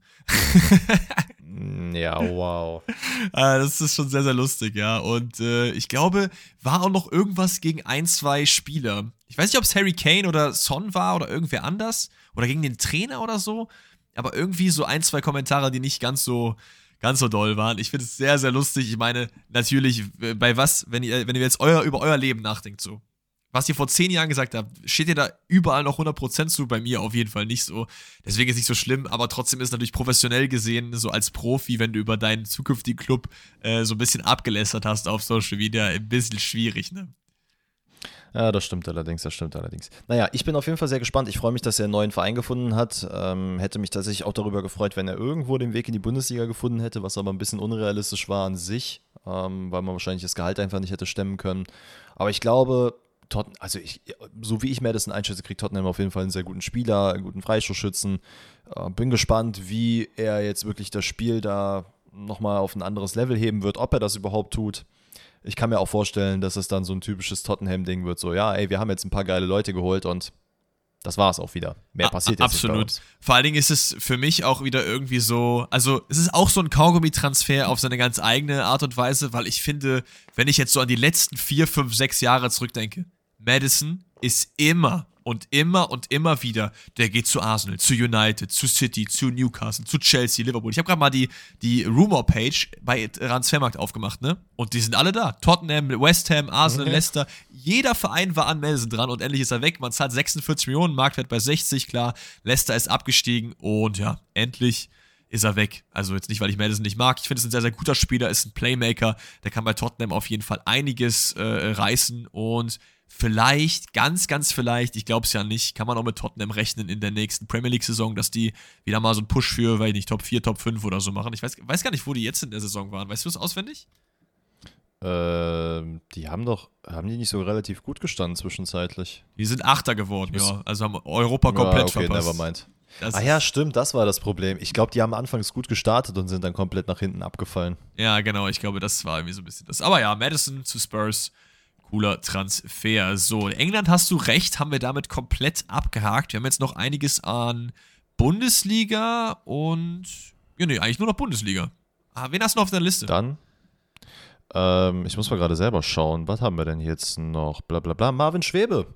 Speaker 1: Ja, wow.
Speaker 2: äh, [laughs] das ist schon sehr, sehr lustig, ja. Und äh, ich glaube, war auch noch irgendwas gegen ein, zwei Spieler. Ich weiß nicht, ob es Harry Kane oder Son war oder irgendwer anders. Oder gegen den Trainer oder so aber irgendwie so ein, zwei Kommentare, die nicht ganz so, ganz so doll waren. Ich finde es sehr, sehr lustig. Ich meine, natürlich, äh, bei was, wenn ihr, wenn ihr jetzt euer, über euer Leben nachdenkt, so. Was ihr vor zehn Jahren gesagt habt, steht ihr da überall noch 100% zu? Bei mir auf jeden Fall nicht so. Deswegen ist es nicht so schlimm, aber trotzdem ist natürlich professionell gesehen, so als Profi, wenn du über deinen zukünftigen Club äh, so ein bisschen abgelästert hast auf Social Media, ein bisschen schwierig, ne?
Speaker 1: Ja, das stimmt allerdings, das stimmt allerdings. Naja, ich bin auf jeden Fall sehr gespannt. Ich freue mich, dass er einen neuen Verein gefunden hat. Ähm, hätte mich tatsächlich auch darüber gefreut, wenn er irgendwo den Weg in die Bundesliga gefunden hätte, was aber ein bisschen unrealistisch war an sich, ähm, weil man wahrscheinlich das Gehalt einfach nicht hätte stemmen können. Aber ich glaube, Tottenham, also ich, so wie ich Madison einschätze, kriegt Tottenham auf jeden Fall einen sehr guten Spieler, einen guten Freistoßschützen. Äh, bin gespannt, wie er jetzt wirklich das Spiel da nochmal auf ein anderes Level heben wird, ob er das überhaupt tut ich kann mir auch vorstellen, dass es dann so ein typisches Tottenham-Ding wird, so, ja, ey, wir haben jetzt ein paar geile Leute geholt und das war es auch wieder. Mehr passiert jetzt
Speaker 2: Absolut.
Speaker 1: nicht.
Speaker 2: Absolut. Vor allen Dingen ist es für mich auch wieder irgendwie so, also es ist auch so ein Kaugummi-Transfer auf seine ganz eigene Art und Weise, weil ich finde, wenn ich jetzt so an die letzten vier, fünf, sechs Jahre zurückdenke, Madison ist immer und immer und immer wieder, der geht zu Arsenal, zu United, zu City, zu Newcastle, zu Chelsea, Liverpool. Ich habe gerade mal die, die Rumor-Page bei Transfermarkt aufgemacht, ne? Und die sind alle da. Tottenham, West Ham, Arsenal, okay. Leicester. Jeder Verein war an Madison dran und endlich ist er weg. Man zahlt 46 Millionen, Marktwert bei 60, klar. Leicester ist abgestiegen und ja, endlich ist er weg. Also jetzt nicht, weil ich Madison nicht mag. Ich finde es ein sehr, sehr guter Spieler, ist ein Playmaker. Der kann bei Tottenham auf jeden Fall einiges äh, reißen und vielleicht, ganz, ganz vielleicht, ich glaube es ja nicht, kann man auch mit Tottenham rechnen in der nächsten Premier League-Saison, dass die wieder mal so einen Push für, weiß ich nicht, Top 4, Top 5 oder so machen. Ich weiß, weiß gar nicht, wo die jetzt in der Saison waren. Weißt du es auswendig?
Speaker 1: Ähm, die haben doch, haben die nicht so relativ gut gestanden zwischenzeitlich?
Speaker 2: Die sind Achter geworden, ja. Also haben Europa komplett ja, okay, verpasst.
Speaker 1: Nevermind. Das ah ja, stimmt, das war das Problem. Ich glaube, die haben anfangs gut gestartet und sind dann komplett nach hinten abgefallen.
Speaker 2: Ja, genau, ich glaube, das war irgendwie so ein bisschen das. Aber ja, Madison zu Spurs, cooler Transfer. So, England hast du recht, haben wir damit komplett abgehakt. Wir haben jetzt noch einiges an Bundesliga und. Ja, nee, eigentlich nur noch Bundesliga. Ah, wen hast du noch auf der Liste?
Speaker 1: Dann ähm, ich muss mal gerade selber schauen. Was haben wir denn jetzt noch? Blablabla. Bla, bla. Marvin Schwebe.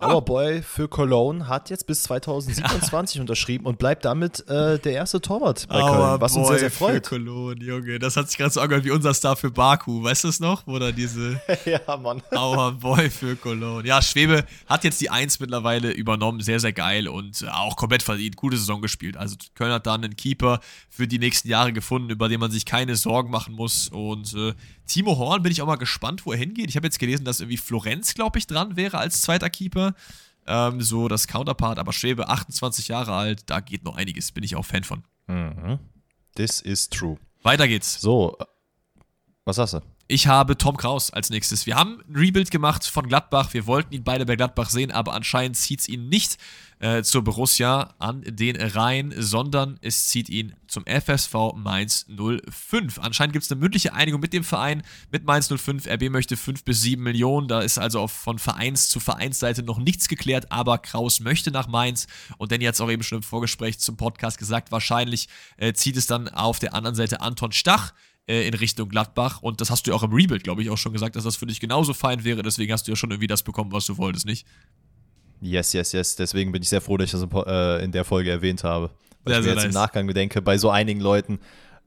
Speaker 1: Ah. Our Boy für Cologne hat jetzt bis 2027 [laughs] unterschrieben und bleibt damit äh, der erste Torwart bei Our Köln, was Boy uns sehr, sehr freut.
Speaker 2: Für Cologne, Junge, das hat sich gerade so angehört wie unser Star für Baku, weißt du es noch? Da diese [laughs]
Speaker 1: Ja, Mann.
Speaker 2: Our Boy für Cologne. Ja, Schwebe hat jetzt die Eins mittlerweile übernommen, sehr, sehr geil und äh, auch komplett verdient, gute Saison gespielt. Also Köln hat dann einen Keeper für die nächsten Jahre gefunden, über den man sich keine Sorgen machen muss und äh, Timo Horn bin ich auch mal gespannt, wo er hingeht. Ich habe jetzt gelesen, dass irgendwie Florenz, glaube ich, dran wäre als zweiter Keeper. Ähm, so das Counterpart, aber Schwebe, 28 Jahre alt, da geht noch einiges. Bin ich auch Fan von.
Speaker 1: Mhm. This is true.
Speaker 2: Weiter geht's.
Speaker 1: So, was hast du?
Speaker 2: Ich habe Tom Kraus als nächstes. Wir haben ein Rebuild gemacht von Gladbach. Wir wollten ihn beide bei Gladbach sehen, aber anscheinend zieht es ihn nicht äh, zur Borussia an den Rhein, sondern es zieht ihn zum FSV Mainz 05. Anscheinend gibt es eine mündliche Einigung mit dem Verein, mit Mainz 05. RB möchte 5 bis 7 Millionen. Da ist also von Vereins zu Vereinsseite noch nichts geklärt, aber Kraus möchte nach Mainz. Und Danny hat es auch eben schon im Vorgespräch zum Podcast gesagt, wahrscheinlich äh, zieht es dann auf der anderen Seite Anton Stach äh, in Richtung Gladbach. Und das hast du ja auch im Rebuild, glaube ich, auch schon gesagt, dass das für dich genauso fein wäre. Deswegen hast du ja schon irgendwie das bekommen, was du wolltest, nicht?
Speaker 1: Yes, yes, yes. Deswegen bin ich sehr froh, dass ich das in äh, der Folge erwähnt habe. Weil sehr, ich mir jetzt nice. im Nachgang bedenke, bei so einigen Leuten,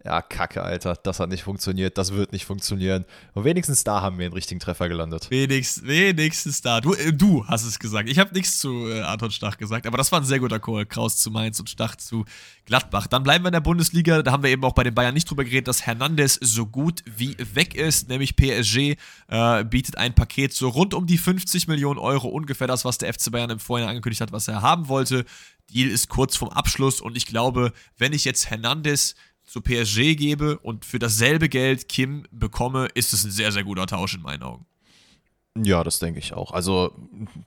Speaker 1: ja, kacke, Alter, das hat nicht funktioniert, das wird nicht funktionieren. Und wenigstens da haben wir einen richtigen Treffer gelandet.
Speaker 2: Wenigstens, wenigstens da. Du, äh, du hast es gesagt. Ich habe nichts zu äh, Anton Stach gesagt, aber das war ein sehr guter Call. Kraus zu Mainz und Stach zu Gladbach. Dann bleiben wir in der Bundesliga. Da haben wir eben auch bei den Bayern nicht drüber geredet, dass Hernandez so gut wie weg ist. Nämlich PSG äh, bietet ein Paket so rund um die 50 Millionen Euro. Ungefähr das, was der FC Bayern im Vorjahr angekündigt hat, was er haben wollte. Deal ist kurz vorm Abschluss und ich glaube, wenn ich jetzt Hernandez zu PSG gebe und für dasselbe Geld Kim bekomme, ist es ein sehr, sehr guter Tausch in meinen Augen.
Speaker 1: Ja, das denke ich auch. Also,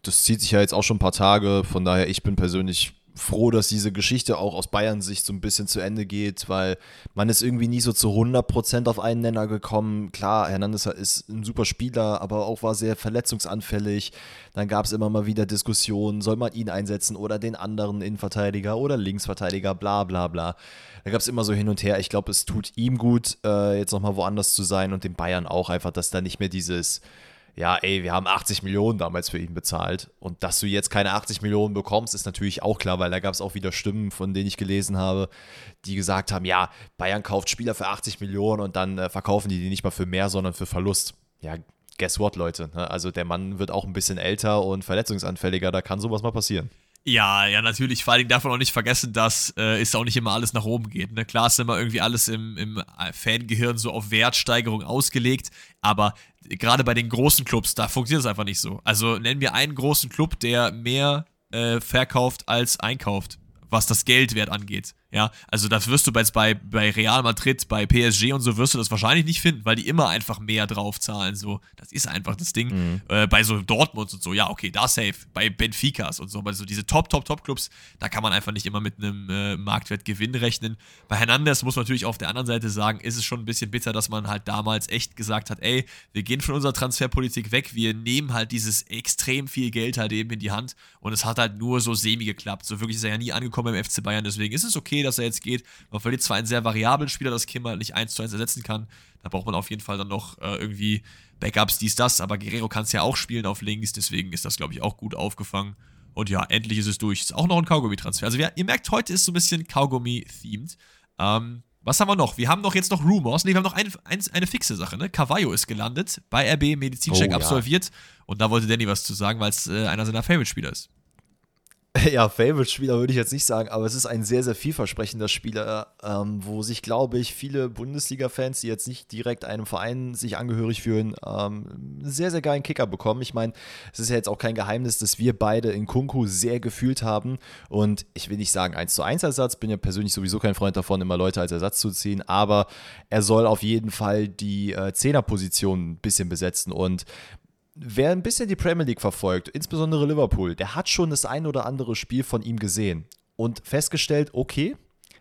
Speaker 1: das zieht sich ja jetzt auch schon ein paar Tage. Von daher, ich bin persönlich froh, dass diese Geschichte auch aus Bayern Sicht so ein bisschen zu Ende geht, weil man ist irgendwie nie so zu 100% auf einen Nenner gekommen. Klar, Hernandez ist ein super Spieler, aber auch war sehr verletzungsanfällig. Dann gab es immer mal wieder Diskussionen, soll man ihn einsetzen oder den anderen Innenverteidiger oder Linksverteidiger, bla bla bla. Da gab es immer so hin und her. Ich glaube, es tut ihm gut, äh, jetzt nochmal woanders zu sein und den Bayern auch einfach, dass da nicht mehr dieses ja, ey, wir haben 80 Millionen damals für ihn bezahlt. Und dass du jetzt keine 80 Millionen bekommst, ist natürlich auch klar, weil da gab es auch wieder Stimmen, von denen ich gelesen habe, die gesagt haben, ja, Bayern kauft Spieler für 80 Millionen und dann äh, verkaufen die die nicht mal für mehr, sondern für Verlust. Ja, guess what, Leute? Ne? Also der Mann wird auch ein bisschen älter und verletzungsanfälliger, da kann sowas mal passieren.
Speaker 2: Ja, ja, natürlich. Vor allem darf man auch nicht vergessen, dass äh, es auch nicht immer alles nach oben geht. Ne? Klar ist immer irgendwie alles im, im Fangehirn so auf Wertsteigerung ausgelegt, aber gerade bei den großen Clubs, da funktioniert es einfach nicht so. Also nennen wir einen großen Club, der mehr äh, verkauft als einkauft, was das Geldwert angeht. Ja, also das wirst du bei, bei, bei Real Madrid, bei PSG und so wirst du das wahrscheinlich nicht finden, weil die immer einfach mehr draufzahlen. So, das ist einfach das Ding. Mhm. Äh, bei so Dortmunds und so, ja, okay, da safe. Bei Benficas und so, bei so diese Top, Top, Top Clubs, da kann man einfach nicht immer mit einem äh, Marktwertgewinn rechnen. Bei Hernandez muss man natürlich auf der anderen Seite sagen, ist es schon ein bisschen bitter, dass man halt damals echt gesagt hat, ey, wir gehen von unserer Transferpolitik weg, wir nehmen halt dieses extrem viel Geld halt eben in die Hand und es hat halt nur so semi geklappt. So wirklich ist er ja nie angekommen im FC Bayern, deswegen ist es okay, dass er jetzt geht. Man verliert zwar einen sehr variablen Spieler, das Kim halt nicht eins zu eins ersetzen kann. Da braucht man auf jeden Fall dann noch äh, irgendwie Backups, dies, das. Aber Guerrero kann es ja auch spielen auf links, deswegen ist das, glaube ich, auch gut aufgefangen. Und ja, endlich ist es durch. Ist auch noch ein Kaugummi-Transfer. Also, wir, ihr merkt, heute ist so ein bisschen Kaugummi-themed. Ähm, was haben wir noch? Wir haben noch jetzt noch Rumors. Ne, wir haben noch ein, ein, eine fixe Sache, ne? Cavallo ist gelandet, bei RB Medizincheck oh, absolviert. Ja. Und da wollte Danny was zu sagen, weil es äh, einer seiner Favorite-Spieler ist. [laughs]
Speaker 1: Ja, Favorite-Spieler würde ich jetzt nicht sagen, aber es ist ein sehr, sehr vielversprechender Spieler, ähm, wo sich, glaube ich, viele Bundesliga-Fans, die jetzt nicht direkt einem Verein sich angehörig fühlen, ähm, einen sehr, sehr geilen Kicker bekommen. Ich meine, es ist ja jetzt auch kein Geheimnis, dass wir beide in Kunku sehr gefühlt haben. Und ich will nicht sagen 1 zu 1 Ersatz, bin ja persönlich sowieso kein Freund davon, immer Leute als Ersatz zu ziehen, aber er soll auf jeden Fall die äh, Zehnerposition ein bisschen besetzen. Und wer ein bisschen die Premier League verfolgt, insbesondere Liverpool, der hat schon das ein oder andere Spiel von ihm gesehen und festgestellt, okay,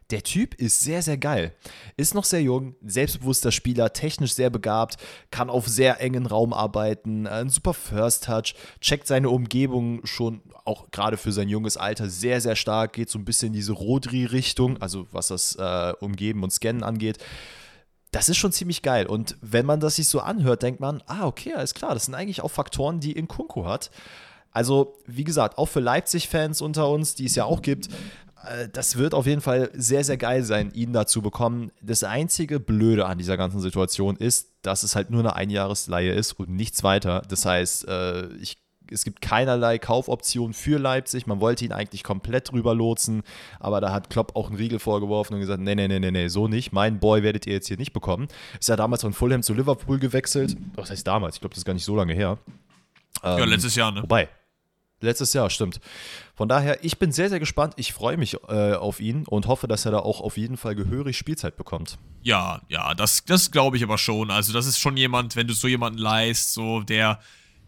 Speaker 1: der Typ ist sehr, sehr geil. Ist noch sehr jung, selbstbewusster Spieler, technisch sehr begabt, kann auf sehr engen Raum arbeiten, ein super First Touch, checkt seine Umgebung schon auch gerade für sein junges Alter sehr, sehr stark, geht so ein bisschen in diese Rodri-Richtung, also was das äh, Umgeben und Scannen angeht das ist schon ziemlich geil. Und wenn man das sich so anhört, denkt man, ah, okay, alles klar, das sind eigentlich auch Faktoren, die in Kunku hat. Also, wie gesagt, auch für Leipzig-Fans unter uns, die es ja auch gibt, äh, das wird auf jeden Fall sehr, sehr geil sein, ihn dazu bekommen. Das einzige Blöde an dieser ganzen Situation ist, dass es halt nur eine Einjahresleihe ist und nichts weiter. Das heißt, äh, ich es gibt keinerlei Kaufoption für Leipzig. Man wollte ihn eigentlich komplett drüber lotsen, aber da hat Klopp auch einen Riegel vorgeworfen und gesagt: Nee, nee, nee, nee, nee, so nicht. Mein Boy werdet ihr jetzt hier nicht bekommen. Ist ja damals von Fulham zu Liverpool gewechselt. Was heißt damals? Ich glaube, das ist gar nicht so lange her.
Speaker 2: Ähm, ja, letztes Jahr, ne?
Speaker 1: Wobei. Letztes Jahr, stimmt. Von daher, ich bin sehr, sehr gespannt. Ich freue mich äh, auf ihn und hoffe, dass er da auch auf jeden Fall gehörig Spielzeit bekommt.
Speaker 2: Ja, ja, das, das glaube ich aber schon. Also, das ist schon jemand, wenn du so jemanden leist, so der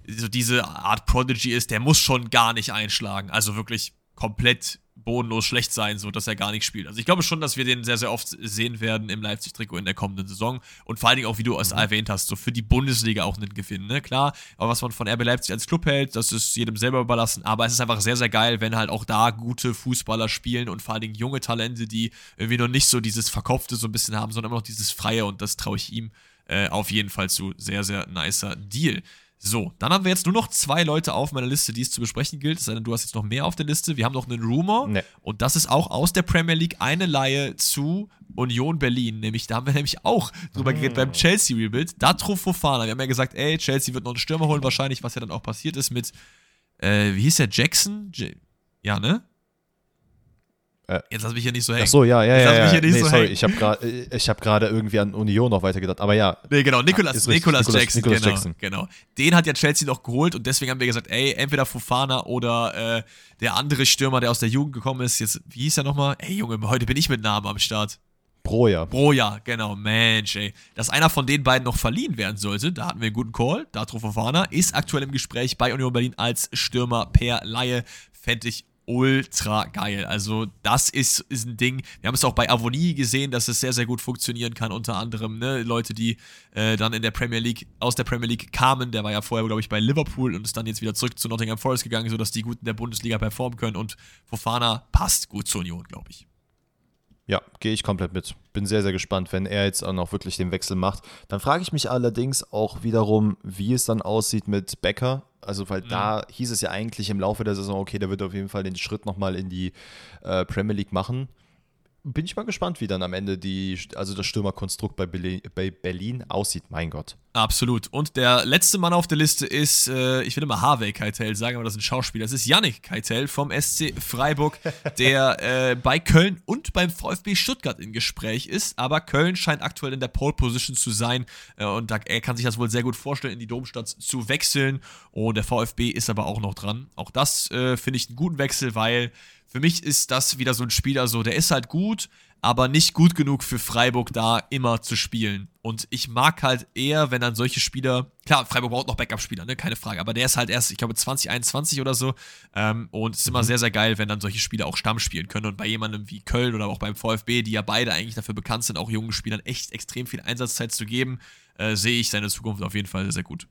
Speaker 2: so diese Art Prodigy ist, der muss schon gar nicht einschlagen. Also wirklich komplett bodenlos schlecht sein, so dass er gar nicht spielt. Also ich glaube schon, dass wir den sehr, sehr oft sehen werden im Leipzig-Trikot in der kommenden Saison und vor allen Dingen auch, wie du es mhm. erwähnt hast, so für die Bundesliga auch einen Gewinn, ne? Klar, aber was man von RB Leipzig als Club hält, das ist jedem selber überlassen, aber es ist einfach sehr, sehr geil, wenn halt auch da gute Fußballer spielen und vor allen Dingen junge Talente, die irgendwie noch nicht so dieses Verkopfte so ein bisschen haben, sondern immer noch dieses Freie und das traue ich ihm äh, auf jeden Fall zu. Sehr, sehr nicer Deal. So, dann haben wir jetzt nur noch zwei Leute auf meiner Liste, die es zu besprechen gilt. Es sei denn, du hast jetzt noch mehr auf der Liste. Wir haben noch einen Rumor. Nee. Und das ist auch aus der Premier League eine Laie zu Union Berlin. Nämlich, da haben wir nämlich auch drüber mm. geredet beim Chelsea Rebuild. Datro Fofana. Wir haben ja gesagt, ey, Chelsea wird noch einen Stürmer holen, wahrscheinlich, was ja dann auch passiert ist mit, äh, wie hieß der, Jackson? J ja, ne?
Speaker 1: Äh, Jetzt lass mich hier nicht so hängen. Ach so, ja, ja, Jetzt ja. Lass mich hier nicht nee, so sorry, hängen. ich habe gerade äh, hab gerade irgendwie an Union noch weitergedacht, aber ja.
Speaker 2: Nee, genau, Nicolas, Nicolas, Jackson, Nicolas genau, Jackson. genau. Den hat ja Chelsea noch geholt und deswegen haben wir gesagt, ey, entweder Fofana oder äh, der andere Stürmer, der aus der Jugend gekommen ist, jetzt, wie hieß er nochmal? Ey, Junge, heute bin ich mit Namen am Start.
Speaker 1: Broja.
Speaker 2: Broja, genau, Mensch, ey. Dass einer von den beiden noch verliehen werden sollte, da hatten wir einen guten Call. Datro Fofana ist aktuell im Gespräch bei Union Berlin als Stürmer per Laie. Fände ich ultra geil. Also, das ist, ist ein Ding. Wir haben es auch bei Avonie gesehen, dass es sehr, sehr gut funktionieren kann. Unter anderem ne, Leute, die äh, dann in der Premier League, aus der Premier League kamen. Der war ja vorher, glaube ich, bei Liverpool und ist dann jetzt wieder zurück zu Nottingham Forest gegangen, sodass die gut in der Bundesliga performen können. Und Fofana passt gut zur Union, glaube ich.
Speaker 1: Ja, gehe ich komplett mit. Bin sehr, sehr gespannt, wenn er jetzt auch noch wirklich den Wechsel macht. Dann frage ich mich allerdings auch wiederum, wie es dann aussieht mit Becker. Also, weil mhm. da hieß es ja eigentlich im Laufe der Saison, okay, der wird auf jeden Fall den Schritt nochmal in die äh, Premier League machen bin ich mal gespannt, wie dann am Ende die, also das Stürmerkonstrukt bei Berlin, bei Berlin aussieht. Mein Gott.
Speaker 2: Absolut. Und der letzte Mann auf der Liste ist, äh, ich will immer Harvey Keitel sagen, aber das ist ein Schauspieler. Das ist Yannick Keitel vom SC Freiburg, [laughs] der äh, bei Köln und beim VfB Stuttgart in Gespräch ist. Aber Köln scheint aktuell in der Pole Position zu sein äh, und da, er kann sich das wohl sehr gut vorstellen, in die Domstadt zu wechseln. Und der VfB ist aber auch noch dran. Auch das äh, finde ich einen guten Wechsel, weil für mich ist das wieder so ein Spieler, so, der ist halt gut, aber nicht gut genug für Freiburg da immer zu spielen. Und ich mag halt eher, wenn dann solche Spieler, klar, Freiburg braucht noch Backup-Spieler, ne, keine Frage, aber der ist halt erst, ich glaube, 2021 oder so. Ähm, und es ist immer mhm. sehr, sehr geil, wenn dann solche Spieler auch Stamm spielen können. Und bei jemandem wie Köln oder auch beim VfB, die ja beide eigentlich dafür bekannt sind, auch jungen Spielern echt extrem viel Einsatzzeit zu geben, äh, sehe ich seine Zukunft auf jeden Fall sehr, sehr gut.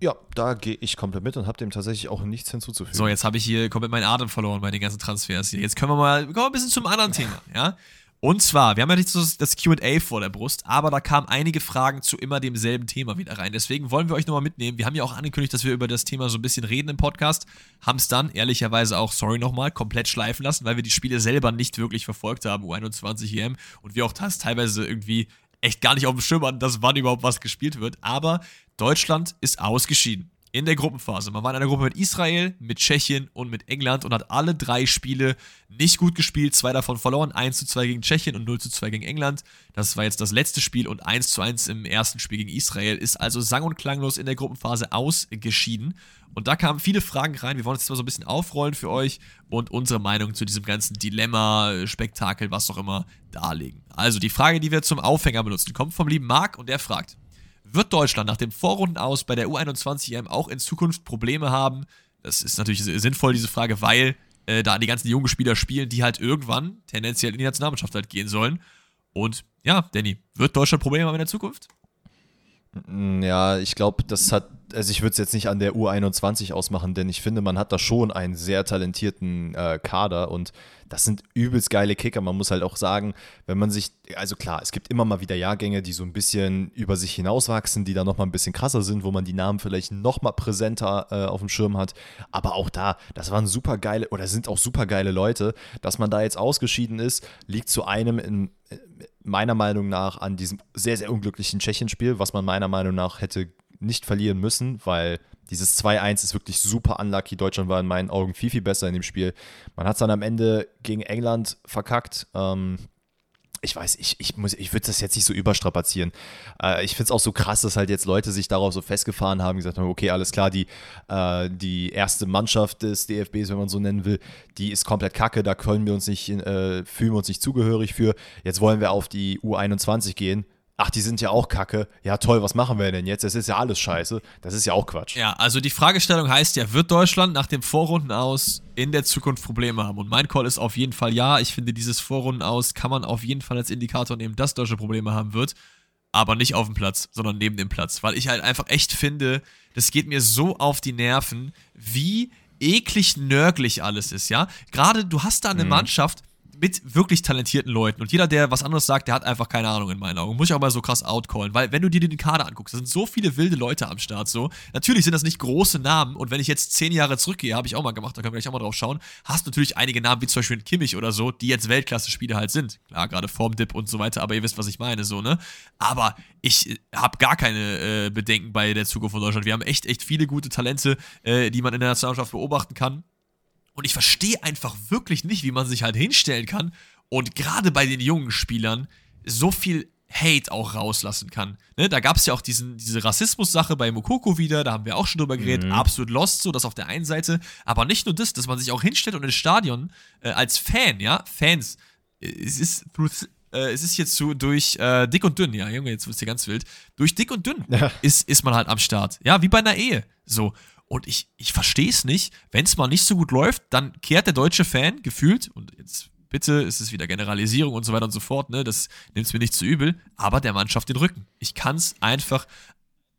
Speaker 1: Ja, da gehe ich komplett mit und habe dem tatsächlich auch nichts hinzuzufügen.
Speaker 2: So, jetzt habe ich hier komplett meinen Atem verloren bei den ganzen Transfers hier. Jetzt können wir mal kommen wir ein bisschen zum anderen Thema, [laughs] ja? Und zwar, wir haben ja nicht so das QA vor der Brust, aber da kamen einige Fragen zu immer demselben Thema wieder rein. Deswegen wollen wir euch nochmal mitnehmen. Wir haben ja auch angekündigt, dass wir über das Thema so ein bisschen reden im Podcast. Haben es dann ehrlicherweise auch, sorry nochmal, komplett schleifen lassen, weil wir die Spiele selber nicht wirklich verfolgt haben, U21 EM. Und wir auch das teilweise irgendwie echt gar nicht auf dem Schirm hatten, dass wann überhaupt was gespielt wird. Aber Deutschland ist ausgeschieden. in der Gruppenphase. Man war in einer Gruppe mit Israel, mit Tschechien und mit England und hat alle drei Spiele nicht gut gespielt. Zwei davon verloren. 1 zu 2 gegen Tschechien und 0 zu 2 gegen England. Das war jetzt das letzte Spiel und 1 zu 1 im ersten Spiel gegen Israel. Ist also sang- und klanglos in der Gruppenphase ausgeschieden. Und da kamen viele Fragen rein. Wir wollen uns jetzt mal so ein bisschen aufrollen für euch und unsere Meinung zu diesem ganzen Dilemma, Spektakel, was auch immer, darlegen. Also die Frage, die wir zum Aufhänger benutzen, kommt vom lieben Marc und der fragt. Wird Deutschland nach dem Vorrunden aus bei der U21 EM auch in Zukunft Probleme haben? Das ist natürlich sinnvoll, diese Frage, weil äh, da die ganzen jungen Spieler spielen, die halt irgendwann tendenziell in die Nationalmannschaft halt gehen sollen. Und ja, Danny, wird Deutschland Probleme haben in der Zukunft?
Speaker 1: Mm, ja, ich glaube, das hat, also ich würde es jetzt nicht an der U21 ausmachen, denn ich finde, man hat da schon einen sehr talentierten äh, Kader und das sind übelst geile Kicker. Man muss halt auch sagen, wenn man sich, also klar, es gibt immer mal wieder Jahrgänge, die so ein bisschen über sich hinauswachsen, die dann nochmal ein bisschen krasser sind, wo man die Namen vielleicht nochmal präsenter äh, auf dem Schirm hat. Aber auch da, das waren super geile oder sind auch super geile Leute. Dass man da jetzt ausgeschieden ist, liegt zu einem in, meiner Meinung nach an diesem sehr, sehr unglücklichen Tschechien-Spiel, was man meiner Meinung nach hätte nicht verlieren müssen, weil dieses 2-1 ist wirklich super unlucky. Deutschland war in meinen Augen viel, viel besser in dem Spiel. Man hat es dann am Ende gegen England verkackt. Ähm, ich weiß, ich, ich, ich würde das jetzt nicht so überstrapazieren. Äh, ich finde es auch so krass, dass halt jetzt Leute sich darauf so festgefahren haben, gesagt haben, okay, alles klar, die, äh, die erste Mannschaft des DFBs, wenn man so nennen will, die ist komplett kacke, da können wir uns nicht, äh, fühlen wir uns nicht zugehörig für. Jetzt wollen wir auf die U21 gehen ach, die sind ja auch kacke. Ja, toll, was machen wir denn jetzt? Das ist ja alles scheiße. Das ist ja auch Quatsch.
Speaker 2: Ja, also die Fragestellung heißt ja, wird Deutschland nach dem Vorrunden aus in der Zukunft Probleme haben? Und mein Call ist auf jeden Fall ja. Ich finde, dieses Vorrunden aus kann man auf jeden Fall als Indikator nehmen, dass Deutschland Probleme haben wird. Aber nicht auf dem Platz, sondern neben dem Platz. Weil ich halt einfach echt finde, das geht mir so auf die Nerven, wie eklig nörglich alles ist, ja. Gerade du hast da eine mhm. Mannschaft, mit wirklich talentierten Leuten. Und jeder, der was anderes sagt, der hat einfach keine Ahnung in meinen Augen. Muss ich auch mal so krass outcallen. Weil, wenn du dir den Kader anguckst, da sind so viele wilde Leute am Start so. Natürlich sind das nicht große Namen. Und wenn ich jetzt zehn Jahre zurückgehe, habe ich auch mal gemacht, da können wir gleich auch mal drauf schauen, hast natürlich einige Namen, wie zum Beispiel Kimmich oder so, die jetzt Weltklasse-Spieler halt sind. Klar, gerade Formdip und so weiter, aber ihr wisst, was ich meine, so, ne? Aber ich äh, habe gar keine äh, Bedenken bei der Zukunft von Deutschland. Wir haben echt, echt viele gute Talente, äh, die man in der Nationalmannschaft beobachten kann. Und ich verstehe einfach wirklich nicht, wie man sich halt hinstellen kann und gerade bei den jungen Spielern so viel Hate auch rauslassen kann. Ne, da gab es ja auch diesen, diese Rassismus-Sache bei Mokoko wieder, da haben wir auch schon drüber geredet, mhm. absolut lost, so das auf der einen Seite, aber nicht nur das, dass man sich auch hinstellt und ins Stadion äh, als Fan, ja, Fans, es ist äh, es ist jetzt so durch äh, dick und dünn, ja, Junge, jetzt wird es hier ganz wild. Durch dick und dünn ja. ist, ist man halt am Start. Ja, wie bei einer Ehe. So. Und ich, ich verstehe es nicht. Wenn es mal nicht so gut läuft, dann kehrt der deutsche Fan gefühlt, und jetzt bitte ist es wieder Generalisierung und so weiter und so fort, ne? Das nimmt es mir nicht zu übel, aber der Mannschaft den Rücken. Ich kann es einfach.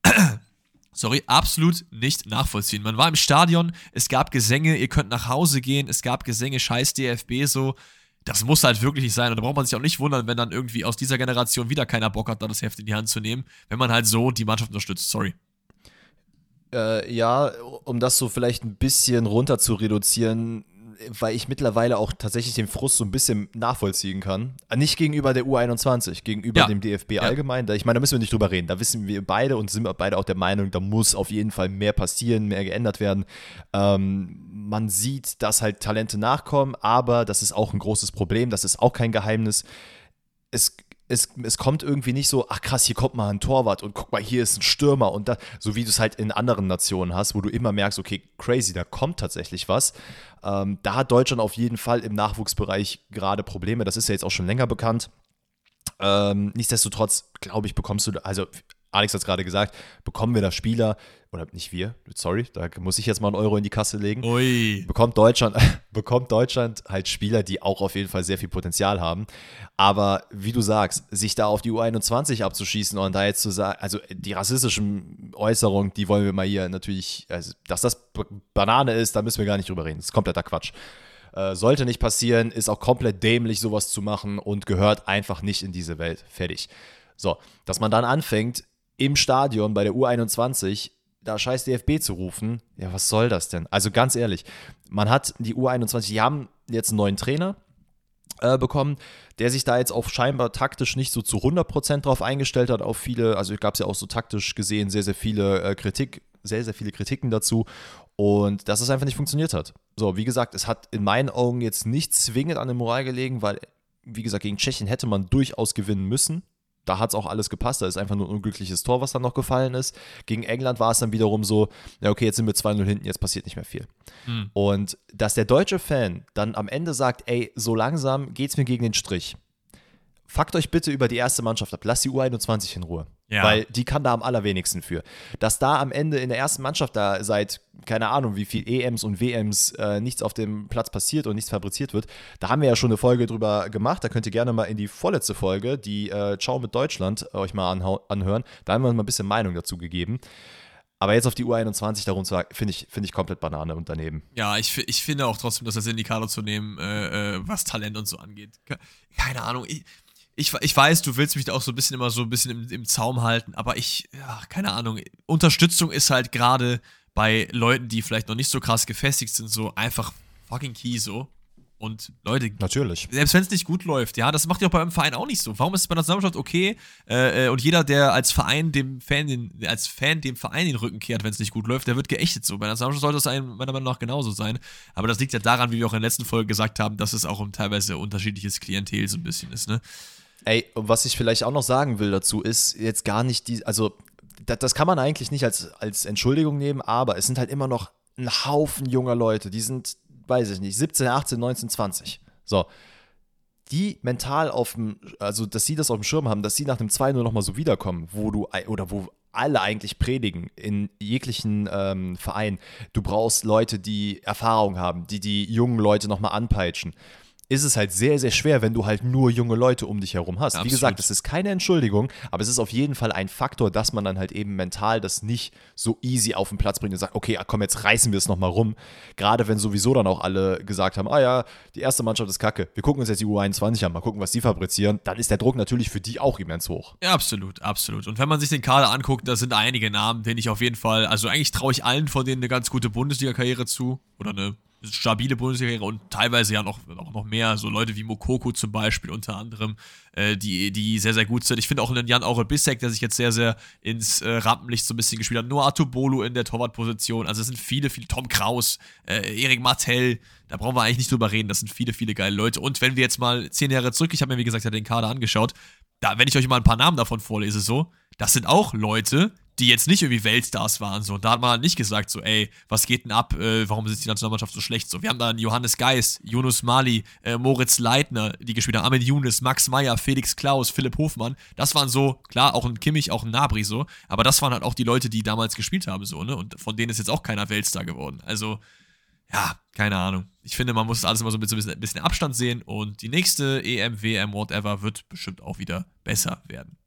Speaker 2: [clears throat] sorry, absolut nicht nachvollziehen. Man war im Stadion, es gab Gesänge, ihr könnt nach Hause gehen, es gab Gesänge, scheiß DFB so. Das muss halt wirklich nicht sein. Und da braucht man sich auch nicht wundern, wenn dann irgendwie aus dieser Generation wieder keiner Bock hat, da das Heft in die Hand zu nehmen, wenn man halt so die Mannschaft unterstützt. Sorry.
Speaker 1: Äh, ja, um das so vielleicht ein bisschen runter zu reduzieren, weil ich mittlerweile auch tatsächlich den Frust so ein bisschen nachvollziehen kann. Nicht gegenüber der U21, gegenüber ja. dem DFB ja. allgemein. Da, ich meine, da müssen wir nicht drüber reden. Da wissen wir beide und sind beide auch der Meinung, da muss auf jeden Fall mehr passieren, mehr geändert werden. Ähm, man sieht, dass halt Talente nachkommen, aber das ist auch ein großes Problem. Das ist auch kein Geheimnis. Es es, es kommt irgendwie nicht so, ach krass, hier kommt mal ein Torwart und guck mal, hier ist ein Stürmer und da, so wie du es halt in anderen Nationen hast, wo du immer merkst, okay, crazy, da kommt tatsächlich was. Ähm, da hat Deutschland auf jeden Fall im Nachwuchsbereich gerade Probleme. Das ist ja jetzt auch schon länger bekannt. Ähm, nichtsdestotrotz, glaube ich, bekommst du, also Alex hat es gerade gesagt, bekommen wir da Spieler, oder nicht wir, sorry, da muss ich jetzt mal einen Euro in die Kasse legen.
Speaker 2: Ui.
Speaker 1: Bekommt Deutschland, [laughs] bekommt Deutschland halt Spieler, die auch auf jeden Fall sehr viel Potenzial haben. Aber wie du sagst, sich da auf die U21 abzuschießen und da jetzt zu sagen, also die rassistischen Äußerungen, die wollen wir mal hier natürlich, also dass das Banane ist, da müssen wir gar nicht drüber reden. Das ist kompletter Quatsch. Äh, sollte nicht passieren, ist auch komplett dämlich, sowas zu machen und gehört einfach nicht in diese Welt. Fertig. So, dass man dann anfängt, im Stadion bei der U21 da scheiß DFB zu rufen, ja, was soll das denn? Also ganz ehrlich, man hat die U21, die haben jetzt einen neuen Trainer äh, bekommen, der sich da jetzt auch scheinbar taktisch nicht so zu 100% drauf eingestellt hat, auf viele, also gab es ja auch so taktisch gesehen sehr, sehr viele äh, Kritik sehr, sehr viele Kritiken dazu und dass es einfach nicht funktioniert hat. So, wie gesagt, es hat in meinen Augen jetzt nicht zwingend an der Moral gelegen, weil, wie gesagt, gegen Tschechien hätte man durchaus gewinnen müssen. Da hat es auch alles gepasst. Da ist einfach nur ein unglückliches Tor, was dann noch gefallen ist. Gegen England war es dann wiederum so, ja, okay, jetzt sind wir 2-0 hinten, jetzt passiert nicht mehr viel. Mhm. Und dass der deutsche Fan dann am Ende sagt, ey, so langsam geht es mir gegen den Strich fuckt euch bitte über die erste Mannschaft ab. Lasst die U21 in Ruhe. Ja. Weil die kann da am allerwenigsten für. Dass da am Ende in der ersten Mannschaft da seit, keine Ahnung, wie viel EMs und WMs äh, nichts auf dem Platz passiert und nichts fabriziert wird, da haben wir ja schon eine Folge drüber gemacht. Da könnt ihr gerne mal in die vorletzte Folge, die äh, Ciao mit Deutschland, euch mal anhören. Da haben wir mal ein bisschen Meinung dazu gegeben. Aber jetzt auf die U21 darum zu finde ich, find ich komplett Banane und daneben.
Speaker 2: Ja, ich, ich finde auch trotzdem, dass das Indikator zu nehmen, äh, äh, was Talent und so angeht. Keine Ahnung. Ich, ich, ich weiß, du willst mich da auch so ein bisschen immer so ein bisschen im, im Zaum halten, aber ich, ja, keine Ahnung. Unterstützung ist halt gerade bei Leuten, die vielleicht noch nicht so krass gefestigt sind, so einfach fucking key so. Und Leute,
Speaker 1: natürlich.
Speaker 2: Selbst wenn es nicht gut läuft, ja, das macht ja auch beim Verein auch nicht so. Warum ist es bei der Nationalmannschaft okay äh, äh, und jeder, der als Verein dem Fan, den, als Fan dem Verein den Rücken kehrt, wenn es nicht gut läuft, der wird geächtet so. Bei der Nationalmannschaft sollte das meiner Meinung nach genauso sein. Aber das liegt ja daran, wie wir auch in der letzten Folge gesagt haben, dass es auch ein teilweise unterschiedliches Klientel so ein bisschen ist, ne?
Speaker 1: Ey, was ich vielleicht auch noch sagen will dazu, ist jetzt gar nicht die, also das, das kann man eigentlich nicht als, als Entschuldigung nehmen, aber es sind halt immer noch ein Haufen junger Leute, die sind, weiß ich nicht, 17, 18, 19, 20. So. Die mental auf dem, also dass sie das auf dem Schirm haben, dass sie nach dem 2-0 nochmal so wiederkommen, wo du, oder wo alle eigentlich predigen in jeglichen ähm, Verein. Du brauchst Leute, die Erfahrung haben, die die jungen Leute nochmal anpeitschen ist es halt sehr, sehr schwer, wenn du halt nur junge Leute um dich herum hast. Absolut. Wie gesagt, es ist keine Entschuldigung, aber es ist auf jeden Fall ein Faktor, dass man dann halt eben mental das nicht so easy auf den Platz bringt und sagt, okay, komm, jetzt reißen wir es nochmal rum. Gerade wenn sowieso dann auch alle gesagt haben, ah ja, die erste Mannschaft ist kacke, wir gucken uns jetzt die U21 an, mal gucken, was die fabrizieren, dann ist der Druck natürlich für die auch immens hoch.
Speaker 2: Ja, absolut, absolut. Und wenn man sich den Kader anguckt, da sind einige Namen, denen ich auf jeden Fall, also eigentlich traue ich allen von denen eine ganz gute Bundesliga-Karriere zu oder eine stabile Bundesliga und teilweise ja noch, auch noch mehr, so Leute wie Mokoko zum Beispiel unter anderem, äh, die, die sehr, sehr gut sind. Ich finde auch einen Jan Aure Bissek, der sich jetzt sehr, sehr ins äh, Rampenlicht so ein bisschen gespielt hat. Noah Atubolo in der Torwartposition. Also es sind viele, viele, Tom Kraus, äh, Erik Martell, da brauchen wir eigentlich nicht drüber reden. Das sind viele, viele geile Leute. Und wenn wir jetzt mal zehn Jahre zurück, ich habe mir wie gesagt ja den Kader angeschaut, da, wenn ich euch mal ein paar Namen davon vorlese, so, das sind auch Leute, die jetzt nicht irgendwie Weltstars waren. So. Da hat man nicht gesagt, so, ey, was geht denn ab? Äh, warum ist die Nationalmannschaft so schlecht? So, wir haben dann Johannes Geis, Yunus Mali, äh, Moritz Leitner, die gespielt haben, Ahmed Younes, Max Meyer, Felix Klaus, Philipp Hofmann. Das waren so, klar, auch ein Kimmich, auch ein Nabri so, aber das waren halt auch die Leute, die damals gespielt haben, so, ne? Und von denen ist jetzt auch keiner Weltstar geworden. Also, ja, keine Ahnung. Ich finde, man muss das alles immer so mit so ein bisschen Abstand sehen und die nächste EM, WM, whatever wird bestimmt auch wieder besser werden.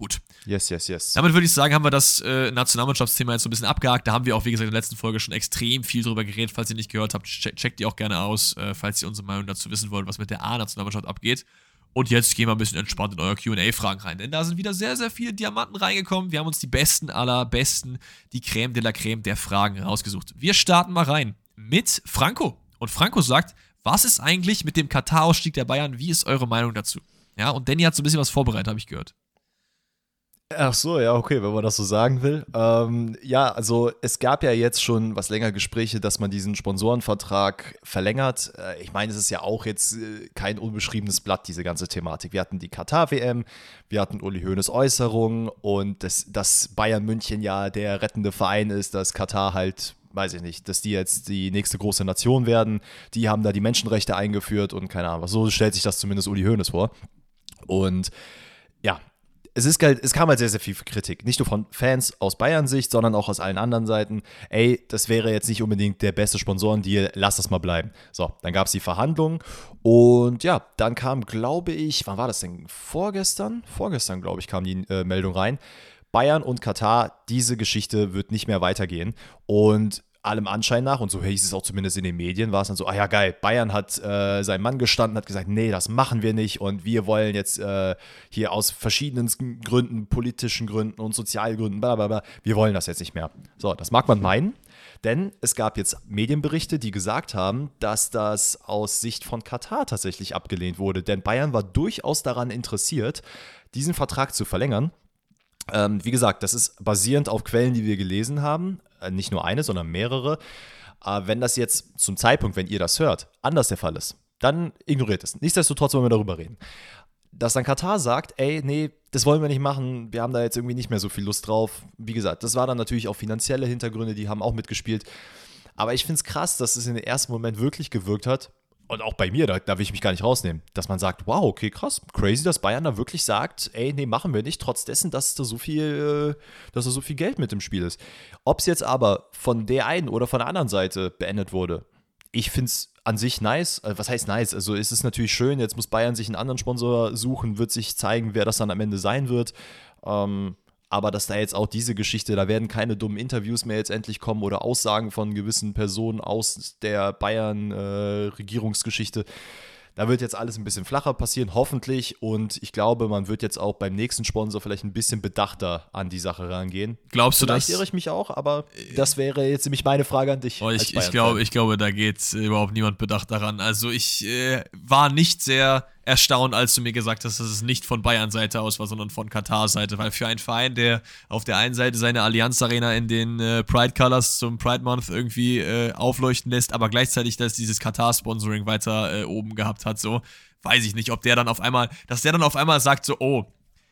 Speaker 2: Gut.
Speaker 1: Yes, yes, yes.
Speaker 2: Damit würde ich sagen, haben wir das äh, Nationalmannschaftsthema jetzt so ein bisschen abgehakt. Da haben wir auch, wie gesagt, in der letzten Folge schon extrem viel drüber geredet. Falls ihr nicht gehört habt, che checkt die auch gerne aus, äh, falls ihr unsere Meinung dazu wissen wollt, was mit der A-Nationalmannschaft abgeht. Und jetzt gehen wir ein bisschen entspannt in eure QA-Fragen rein, denn da sind wieder sehr, sehr viele Diamanten reingekommen. Wir haben uns die besten aller besten, die Creme de la Creme der Fragen rausgesucht. Wir starten mal rein mit Franco. Und Franco sagt, was ist eigentlich mit dem Katar-Ausstieg der Bayern? Wie ist eure Meinung dazu? Ja, und Danny hat so ein bisschen was vorbereitet, habe ich gehört.
Speaker 1: Ach so, ja, okay, wenn man das so sagen will. Ähm, ja, also es gab ja jetzt schon was länger Gespräche, dass man diesen Sponsorenvertrag verlängert. Äh, ich meine, es ist ja auch jetzt äh, kein unbeschriebenes Blatt, diese ganze Thematik. Wir hatten die Katar-WM, wir hatten Uli Hoeneß Äußerungen und das, dass Bayern München ja der rettende Verein ist, dass Katar halt weiß ich nicht, dass die jetzt die nächste große Nation werden. Die haben da die Menschenrechte eingeführt und keine Ahnung, so stellt sich das zumindest Uli Hoeneß vor. Und es, ist halt, es kam halt sehr, sehr viel Kritik. Nicht nur von Fans aus Bayern-Sicht, sondern auch aus allen anderen Seiten. Ey, das wäre jetzt nicht unbedingt der beste Sponsorendeal, lass das mal bleiben. So, dann gab es die Verhandlungen und ja, dann kam, glaube ich, wann war das denn? Vorgestern? Vorgestern, glaube ich, kam die äh, Meldung rein. Bayern und Katar, diese Geschichte wird nicht mehr weitergehen. Und allem Anschein nach, und so hieß es auch zumindest in den Medien, war es dann so, ah ja geil, Bayern hat äh, seinen Mann gestanden, hat gesagt, nee, das machen wir nicht und wir wollen jetzt äh, hier aus verschiedenen Gründen, politischen Gründen und Sozialgründen, bla bla wir wollen das jetzt nicht mehr. So, das mag man meinen, denn es gab jetzt Medienberichte, die gesagt haben, dass das aus Sicht von Katar tatsächlich abgelehnt wurde, denn Bayern war durchaus daran interessiert, diesen Vertrag zu verlängern Ähm, wie gesagt, das ist basierend auf Quellen, die wir gelesen haben. Äh, nicht nur eine, sondern mehrere. Äh, wenn das jetzt zum Zeitpunkt, wenn ihr das hört, anders der Fall ist, dann ignoriert es. Nichtsdestotrotz wollen wir darüber reden. Dass dann Katar sagt, ey, nee, das wollen wir nicht machen, wir haben da jetzt irgendwie nicht mehr so viel Lust drauf. Wie gesagt, das war dann natürlich auch finanzielle Hintergründe, die haben auch mitgespielt. Aber ich finde es krass, dass es in den ersten Moment wirklich gewirkt hat, und auch bei mir, da, da will ich mich gar nicht rausnehmen, dass man sagt, wow, okay, krass, crazy, dass Bayern da wirklich sagt, ey, nee, machen wir nicht, trotz dessen, dass da so viel, äh, dass da so viel Geld mit im Spiel ist. Ob es jetzt aber von der einen oder von der anderen Seite beendet wurde, ich finde es an sich nice. Äh, was heißt nice? Also es ist natürlich schön, jetzt muss Bayern sich einen anderen Sponsor suchen, wird sich zeigen, wer das dann am Ende sein wird. Ähm, aber dass da jetzt auch diese Geschichte, da werden keine dummen Interviews mehr jetzt endlich kommen oder Aussagen von gewissen Personen aus der Bayern-Regierungsgeschichte. Äh, da wird jetzt alles ein bisschen flacher passieren, hoffentlich. Und ich glaube, man wird jetzt auch beim nächsten Sponsor vielleicht ein bisschen bedachter an die Sache rangehen.
Speaker 2: Glaubst du
Speaker 1: vielleicht das? Vielleicht irre ich mich auch, aber das wäre jetzt nämlich meine Frage an dich.
Speaker 2: Oh, ich, ich, glaube, ich glaube, da geht überhaupt niemand bedacht daran. Also ich äh, war nicht sehr erstaunt, als du mir gesagt hast, dass es nicht von Bayern-Seite aus war, sondern von Katar-Seite. Weil für einen Verein, der auf der einen Seite seine Allianz Arena in den äh, Pride Colors zum Pride Month irgendwie äh, aufleuchten lässt, aber gleichzeitig dass dieses Katar-Sponsoring weiter äh, oben gehabt hat, so weiß ich nicht, ob der dann auf einmal, dass der dann auf einmal sagt, so, oh,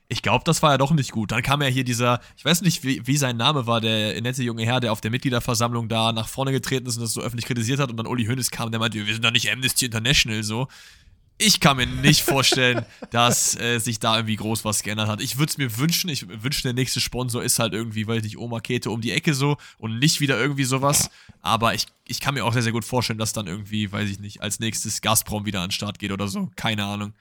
Speaker 2: ich glaube, das war ja doch nicht gut. Dann kam ja hier dieser, ich weiß nicht, wie, wie, sein Name war, der nette junge Herr, der auf der Mitgliederversammlung da nach vorne getreten ist und das so öffentlich kritisiert hat und dann Uli Hoeneß kam, der meinte, wir sind doch nicht Amnesty International, so ich kann mir nicht vorstellen, [laughs] dass äh, sich da irgendwie groß was geändert hat. Ich würde es mir wünschen. Ich wünsche, der nächste Sponsor ist halt irgendwie, weil ich Oma Kete um die Ecke so und nicht wieder irgendwie sowas. Aber ich, ich kann mir auch sehr, sehr gut vorstellen, dass dann irgendwie, weiß ich nicht, als nächstes Gazprom wieder an den Start geht oder so. Keine Ahnung.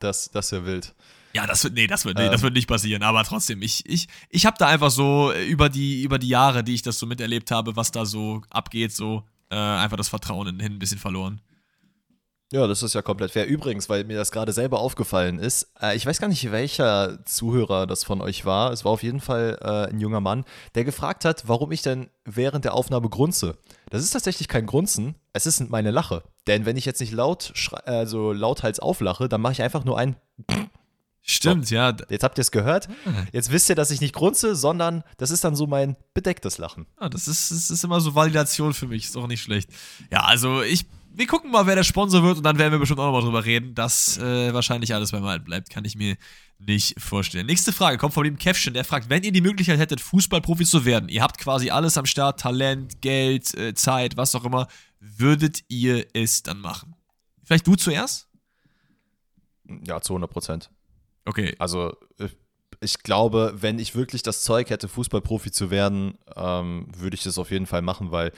Speaker 1: Das, das wäre wild.
Speaker 2: Ja, das wird, nee, das wird, nee, ähm. das wird nicht passieren. Aber trotzdem, ich, ich, ich habe da einfach so äh, über die, über die Jahre, die ich das so miterlebt habe, was da so abgeht, so äh, einfach das Vertrauen in hin ein bisschen verloren.
Speaker 1: Ja, das ist ja komplett fair. Übrigens, weil mir das gerade selber aufgefallen ist, äh, ich weiß gar nicht, welcher Zuhörer das von euch war. Es war auf jeden Fall äh, ein junger Mann, der gefragt hat, warum ich denn während der Aufnahme grunze. Das ist tatsächlich kein Grunzen, es ist meine Lache. Denn wenn ich jetzt nicht laut, also lauthals auflache, dann mache ich einfach nur ein.
Speaker 2: Stimmt, so. ja.
Speaker 1: Jetzt habt ihr es gehört. Ah. Jetzt wisst ihr, dass ich nicht grunze, sondern das ist dann so mein bedecktes Lachen.
Speaker 2: Ja, ah, das ist, das ist immer so Validation für mich. Ist auch nicht schlecht. Ja, also ich wir gucken mal, wer der Sponsor wird und dann werden wir bestimmt auch nochmal drüber reden. dass äh, wahrscheinlich alles beim Alten bleibt, kann ich mir nicht vorstellen. Nächste Frage kommt von dem Käffchen, der fragt, wenn ihr die Möglichkeit hättet, Fußballprofi zu werden, ihr habt quasi alles am Start, Talent, Geld, äh, Zeit, was auch immer, würdet ihr es dann machen? Vielleicht du zuerst?
Speaker 1: Ja, zu 100 Prozent.
Speaker 2: Okay.
Speaker 1: Also äh, ich glaube, wenn ich wirklich das Zeug hätte, Fußballprofi zu werden, ähm, würde ich das auf jeden Fall machen, weil,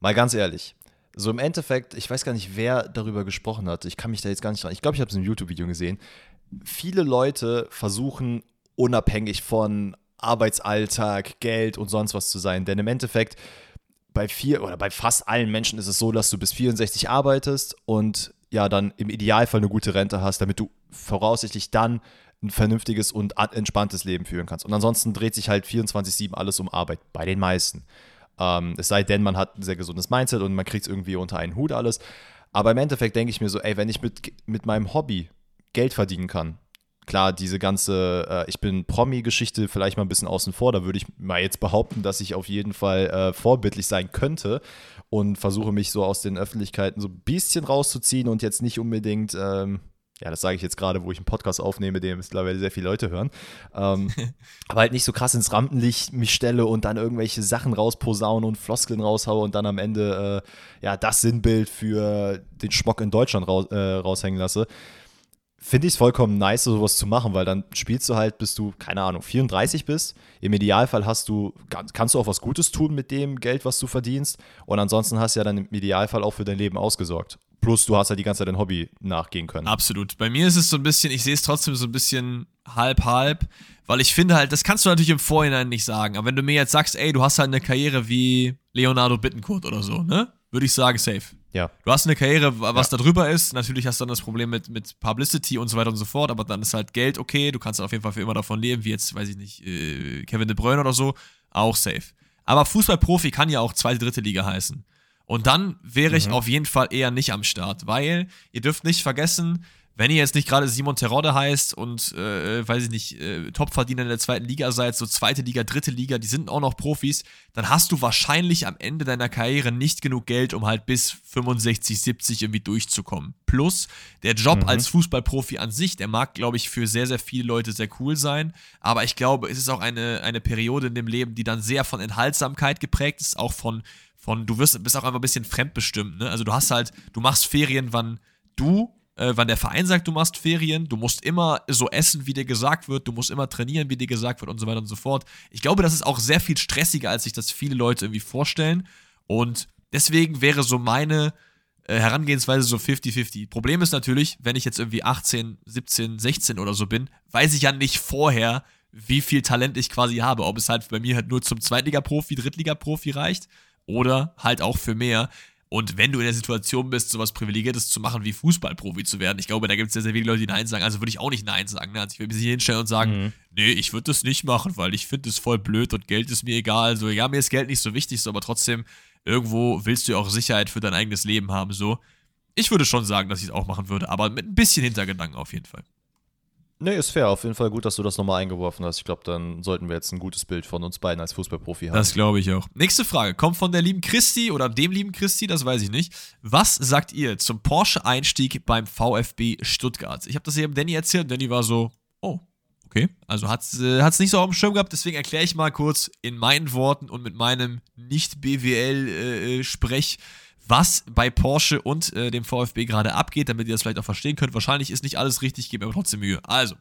Speaker 1: mal ganz ehrlich, so im Endeffekt, ich weiß gar nicht, wer darüber gesprochen hat. Ich kann mich da jetzt gar nicht dran. Ich glaube, ich habe es im YouTube-Video gesehen. Viele Leute versuchen, unabhängig von Arbeitsalltag, Geld und sonst was zu sein. Denn im Endeffekt, bei vier oder bei fast allen Menschen ist es so, dass du bis 64 arbeitest und ja dann im Idealfall eine gute Rente hast, damit du voraussichtlich dann ein vernünftiges und entspanntes Leben führen kannst. Und ansonsten dreht sich halt 24-7 alles um Arbeit, bei den meisten. Ähm, es sei denn, man hat ein sehr gesundes Mindset und man kriegt es irgendwie unter einen Hut alles. Aber im Endeffekt denke ich mir so, ey, wenn ich mit, mit meinem Hobby Geld verdienen kann, klar, diese ganze, äh, ich bin Promi-Geschichte vielleicht mal ein bisschen außen vor, da würde ich mal jetzt behaupten, dass ich auf jeden Fall äh, vorbildlich sein könnte und versuche mich so aus den Öffentlichkeiten so ein bisschen rauszuziehen und jetzt nicht unbedingt ähm, ja, das sage ich jetzt gerade, wo ich einen Podcast aufnehme, den mittlerweile sehr viele Leute hören, ähm, [laughs] aber halt nicht so krass ins Rampenlicht mich stelle und dann irgendwelche Sachen rausposaunen und Floskeln raushaue und dann am Ende äh, ja das Sinnbild für den Schmock in Deutschland raus, äh, raushängen lasse. Finde ich es vollkommen nice, sowas zu machen, weil dann spielst du halt, bis du, keine Ahnung, 34 bist. Im Idealfall hast du, kannst du auch was Gutes tun mit dem Geld, was du verdienst. Und ansonsten hast du ja dann im Idealfall auch für dein Leben ausgesorgt. Plus, du hast ja die ganze Zeit dein Hobby nachgehen können.
Speaker 2: Absolut. Bei mir ist es so ein bisschen, ich sehe es trotzdem so ein bisschen halb-halb, weil ich finde halt, das kannst du natürlich im Vorhinein nicht sagen. Aber wenn du mir jetzt sagst, ey, du hast halt eine Karriere wie Leonardo Bittencourt oder so, ne? Würde ich sagen, safe.
Speaker 1: Ja.
Speaker 2: Du hast eine Karriere, was ja. da drüber ist. Natürlich hast du dann das Problem mit, mit Publicity und so weiter und so fort, aber dann ist halt Geld okay. Du kannst auf jeden Fall für immer davon leben, wie jetzt, weiß ich nicht, äh, Kevin De Bruyne oder so. Auch safe. Aber Fußballprofi kann ja auch zweite, dritte Liga heißen. Und dann wäre ich mhm. auf jeden Fall eher nicht am Start, weil ihr dürft nicht vergessen, wenn ihr jetzt nicht gerade Simon Terodde heißt und, äh, weiß ich nicht, äh, Topverdiener in der zweiten Liga seid, so zweite Liga, dritte Liga, die sind auch noch Profis, dann hast du wahrscheinlich am Ende deiner Karriere nicht genug Geld, um halt bis 65, 70 irgendwie durchzukommen. Plus, der Job mhm. als Fußballprofi an sich, der mag, glaube ich, für sehr, sehr viele Leute sehr cool sein, aber ich glaube, es ist auch eine, eine Periode in dem Leben, die dann sehr von Enthaltsamkeit geprägt ist, auch von, von du wirst, bist auch einfach ein bisschen fremdbestimmt, ne? Also du hast halt, du machst Ferien, wann du äh, wann der Verein sagt, du machst Ferien, du musst immer so essen, wie dir gesagt wird, du musst immer trainieren, wie dir gesagt wird und so weiter und so fort. Ich glaube, das ist auch sehr viel stressiger, als sich das viele Leute irgendwie vorstellen. Und deswegen wäre so meine äh, Herangehensweise so 50-50. Problem ist natürlich, wenn ich jetzt irgendwie 18, 17, 16 oder so bin, weiß ich ja nicht vorher, wie viel Talent ich quasi habe. Ob es halt bei mir halt nur zum Zweitliga-Profi, Drittliga-Profi reicht oder halt auch für mehr. Und wenn du in der Situation bist, sowas Privilegiertes zu machen, wie Fußballprofi zu werden, ich glaube, da gibt es sehr, sehr viele Leute, die Nein sagen. Also würde ich auch nicht Nein sagen. Ne? Also ich würde mich hier hinstellen und sagen, mhm. nee, ich würde das nicht machen, weil ich finde es voll blöd und Geld ist mir egal. So, ja, mir ist Geld nicht so wichtig, so, aber trotzdem, irgendwo willst du ja auch Sicherheit für dein eigenes Leben haben. So. Ich würde schon sagen, dass ich es auch machen würde, aber mit ein bisschen Hintergedanken auf jeden Fall.
Speaker 1: Nee, ist fair. Auf jeden Fall gut, dass du das nochmal eingeworfen hast. Ich glaube, dann sollten wir jetzt ein gutes Bild von uns beiden als Fußballprofi haben.
Speaker 2: Das glaube ich auch. Nächste Frage kommt von der lieben Christi oder dem lieben Christi, das weiß ich nicht. Was sagt ihr zum Porsche-Einstieg beim VfB Stuttgart? Ich habe das eben Danny erzählt Danny war so, oh, okay. Also hat es äh, nicht so auf dem Schirm gehabt, deswegen erkläre ich mal kurz in meinen Worten und mit meinem Nicht-BWL-Sprech. Äh, was bei Porsche und äh, dem VfB gerade abgeht, damit ihr das vielleicht auch verstehen könnt. Wahrscheinlich ist nicht alles richtig, gebt mir aber trotzdem Mühe. Also,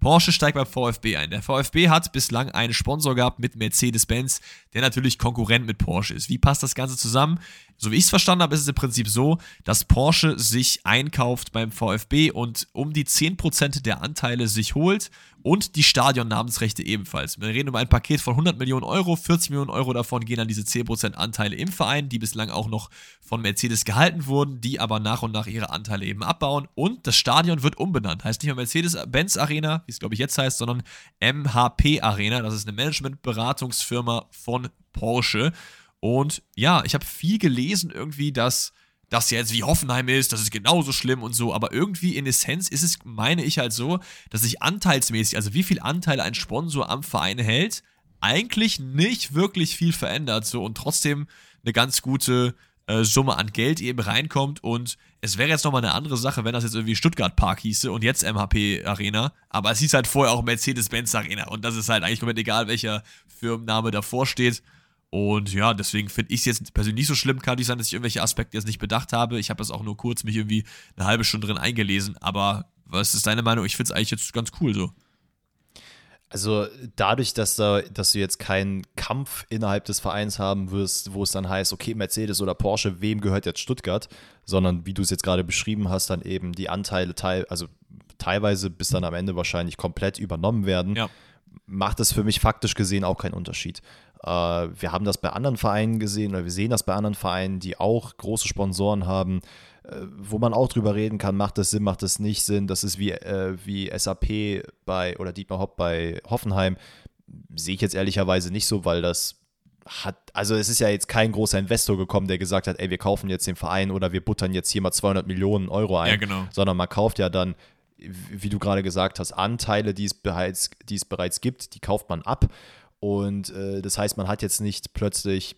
Speaker 2: Porsche steigt beim VfB ein. Der VfB hat bislang einen Sponsor gehabt mit Mercedes-Benz, der natürlich Konkurrent mit Porsche ist. Wie passt das Ganze zusammen? So wie ich es verstanden habe, ist es im Prinzip so, dass Porsche sich einkauft beim VfB und um die 10% der Anteile sich holt und die Stadionnamensrechte ebenfalls. Wir reden über ein Paket von 100 Millionen Euro, 40 Millionen Euro davon gehen an diese 10% Anteile im Verein, die bislang auch noch von Mercedes gehalten wurden, die aber nach und nach ihre Anteile eben abbauen und das Stadion wird umbenannt. Heißt nicht mehr Mercedes-Benz Arena, wie es glaube ich jetzt heißt, sondern MHP Arena. Das ist eine Managementberatungsfirma von Porsche. Und ja, ich habe viel gelesen irgendwie, dass das jetzt wie Hoffenheim ist, das ist genauso schlimm und so, aber irgendwie in Essenz ist es, meine ich halt so, dass sich anteilsmäßig, also wie viel Anteil ein Sponsor am Verein hält, eigentlich nicht wirklich viel verändert so und trotzdem eine ganz gute äh, Summe an Geld eben reinkommt. Und es wäre jetzt nochmal eine andere Sache, wenn das jetzt irgendwie Stuttgart Park hieße und jetzt MHP Arena, aber es hieß halt vorher auch Mercedes-Benz Arena. Und das ist halt eigentlich komplett egal, welcher Firmenname davor steht und ja, deswegen finde ich es jetzt persönlich nicht so schlimm. Kann nicht sein, dass ich irgendwelche Aspekte jetzt nicht bedacht habe. Ich habe das auch nur kurz mich irgendwie eine halbe Stunde drin eingelesen. Aber was ist deine Meinung? Ich finde es eigentlich jetzt ganz cool so.
Speaker 1: Also dadurch, dass, da, dass du jetzt keinen Kampf innerhalb des Vereins haben wirst, wo es dann heißt, okay, Mercedes oder Porsche, wem gehört jetzt Stuttgart, sondern wie du es jetzt gerade beschrieben hast, dann eben die Anteile teil, also teilweise bis dann am Ende wahrscheinlich komplett übernommen werden, ja. macht es für mich faktisch gesehen auch keinen Unterschied. Äh, wir haben das bei anderen Vereinen gesehen oder wir sehen das bei anderen Vereinen, die auch große Sponsoren haben, äh, wo man auch drüber reden kann, macht das Sinn, macht das nicht Sinn. Das ist wie, äh, wie SAP bei oder Dietmar Hopp bei Hoffenheim. Sehe ich jetzt ehrlicherweise nicht so, weil das hat, also es ist ja jetzt kein großer Investor gekommen, der gesagt hat, ey, wir kaufen jetzt den Verein oder wir buttern jetzt hier mal 200 Millionen Euro ein,
Speaker 2: ja, genau.
Speaker 1: sondern man kauft ja dann, wie du gerade gesagt hast, Anteile, die es bereits, die es bereits gibt, die kauft man ab und äh, das heißt, man hat jetzt nicht plötzlich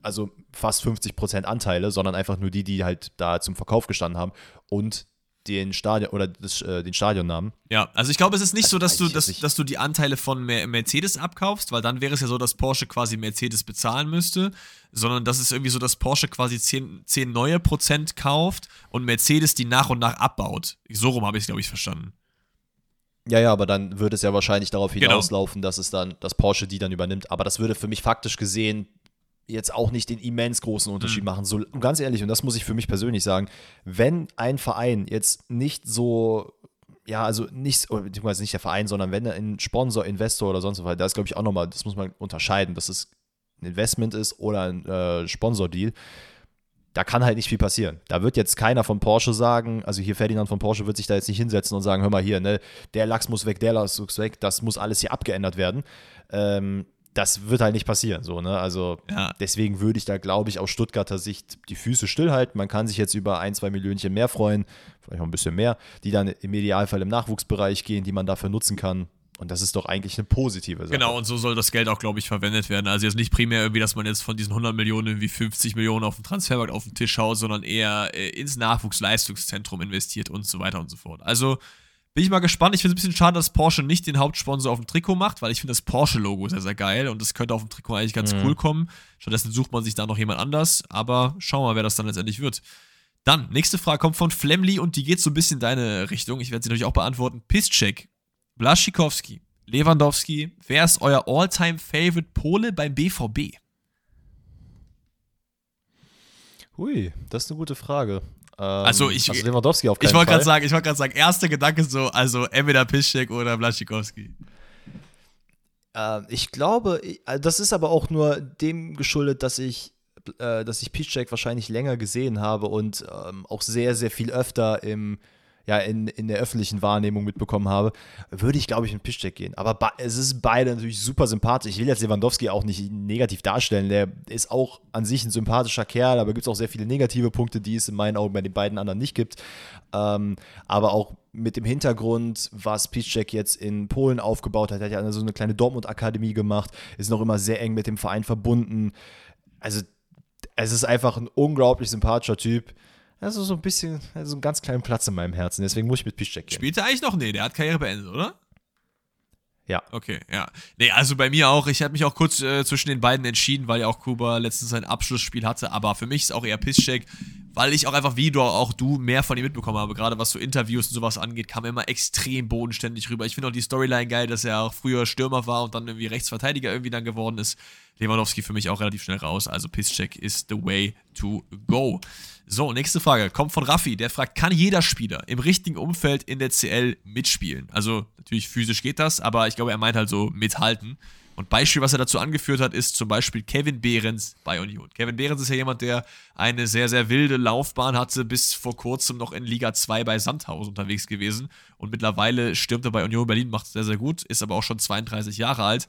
Speaker 1: also fast 50 Prozent Anteile, sondern einfach nur die, die halt da zum Verkauf gestanden haben und den Stadion oder das, äh, den Stadionnamen.
Speaker 2: Ja, also ich glaube, es ist nicht also so, dass du, dass, dass du die Anteile von Mercedes abkaufst, weil dann wäre es ja so, dass Porsche quasi Mercedes bezahlen müsste, sondern das ist irgendwie so, dass Porsche quasi 10, 10 neue Prozent kauft und Mercedes die nach und nach abbaut. So rum habe ich es, glaube ich, verstanden.
Speaker 1: Ja, ja, aber dann würde es ja wahrscheinlich darauf genau. hinauslaufen, genau. dass es dann, dass Porsche die dann übernimmt. Aber das würde für mich faktisch gesehen jetzt auch nicht den immens großen Unterschied mhm. machen. So, und ganz ehrlich, und das muss ich für mich persönlich sagen, wenn ein Verein jetzt nicht so, ja, also nicht, beziehungsweise nicht der Verein, sondern wenn er ein Sponsor, Investor oder sonst was, da ist, glaube ich, auch nochmal, das muss man unterscheiden, dass es ein Investment ist oder ein äh, Sponsor-Deal da kann halt nicht viel passieren. Da wird jetzt keiner von Porsche sagen, also hier Ferdinand von Porsche wird sich da jetzt nicht hinsetzen und sagen, hör mal hier, ne, der Lachs muss weg, der Lachs muss weg, das muss alles hier abgeändert werden. Ähm, das wird halt nicht passieren. So, ne? Also
Speaker 2: Ja.
Speaker 1: deswegen würde ich da, glaube ich, aus Stuttgarter Sicht die Füße stillhalten. Man kann sich jetzt über ein, zwei Millionchen mehr freuen, vielleicht noch ein bisschen mehr, die dann im Idealfall im Nachwuchsbereich gehen, die man dafür nutzen kann. Und das ist doch eigentlich eine positive Sache.
Speaker 2: Genau, und so soll das Geld auch, glaube ich, verwendet werden. Also jetzt nicht primär irgendwie, dass man jetzt von diesen 100 Millionen irgendwie 50 Millionen auf den Transfermarkt auf den Tisch haut, sondern eher äh, ins Nachwuchsleistungszentrum investiert und so weiter und so fort. Also bin ich mal gespannt. Ich finde es ein bisschen schade, dass Porsche nicht den Hauptsponsor auf dem Trikot macht, weil ich finde das Porsche-Logo sehr, sehr geil und das könnte auf dem Trikot eigentlich ganz
Speaker 1: Mhm.
Speaker 2: cool kommen. Stattdessen sucht man sich da noch jemand anders, aber schauen wir mal, wer das dann letztendlich wird. Dann, nächste Frage kommt von Flemly und die geht so ein bisschen in deine Richtung. Ich werde sie natürlich auch beantworten. Pisscheck, Blaschikowski, Lewandowski, wer ist euer All-Time-Favorite Pole beim BVB?
Speaker 1: Hui, das ist eine gute Frage. Ähm,
Speaker 2: Also ich-
Speaker 1: also Lewandowski auf keinen
Speaker 2: Ich wollte
Speaker 1: Fall.
Speaker 2: gerade sagen, ich wollte gerade sagen, erster Gedanke so, also entweder Piszczek oder Blaschikowski.
Speaker 1: Äh, ich glaube, äh, das ist aber auch nur dem geschuldet, dass ich, äh, dass ich Piszczek wahrscheinlich länger gesehen habe und ähm, auch sehr, sehr viel öfter im, ja, in, in der öffentlichen Wahrnehmung mitbekommen habe, würde ich, glaube ich, mit Piszczek gehen. Aber be- es ist beide natürlich super sympathisch. Ich will jetzt Lewandowski auch nicht negativ darstellen. Der ist auch an sich ein sympathischer Kerl, aber gibt es auch sehr viele negative Punkte, die es in meinen Augen bei den beiden anderen nicht gibt. Ähm, aber auch mit dem Hintergrund, was Piszczek jetzt in Polen aufgebaut hat, hat ja so eine kleine Dortmund-Akademie gemacht, ist noch immer sehr eng mit dem Verein verbunden. Also, es ist einfach ein unglaublich sympathischer Typ. Also so ein bisschen, also einen ganz kleinen Platz in meinem Herzen. Deswegen muss ich mit Piszczek gehen.
Speaker 2: Spielt er eigentlich noch? Nee, der hat Karriere beendet, oder?
Speaker 1: Ja.
Speaker 2: Okay, ja. Nee, also bei mir auch. Ich habe mich auch kurz äh, zwischen den beiden entschieden, weil ja auch Kuba letztens sein Abschlussspiel hatte. Aber für mich ist auch eher Pisscheck, weil ich auch einfach, wie du auch du, mehr von ihm mitbekommen habe. Gerade was so Interviews und sowas angeht, kam er immer extrem bodenständig rüber. Ich finde auch die Storyline geil, dass er auch früher Stürmer war und dann irgendwie Rechtsverteidiger irgendwie dann geworden ist. Lewandowski für mich auch relativ schnell raus. Also Pisscheck is the way to go. So, nächste Frage. Kommt von Raffi. Der fragt, kann jeder Spieler im richtigen Umfeld in der CL mitspielen? Also, natürlich physisch geht das, aber ich glaube, er meint halt so mithalten. Und Beispiel, was er dazu angeführt hat, ist zum Beispiel Kevin Behrens bei Union. Kevin Behrens ist ja jemand, der eine sehr, sehr wilde Laufbahn hatte, bis vor kurzem noch in Liga 2 bei Sandhausen unterwegs gewesen. Und mittlerweile stürmt er bei Union Berlin, macht es sehr, sehr gut, ist aber auch schon 32 Jahre alt.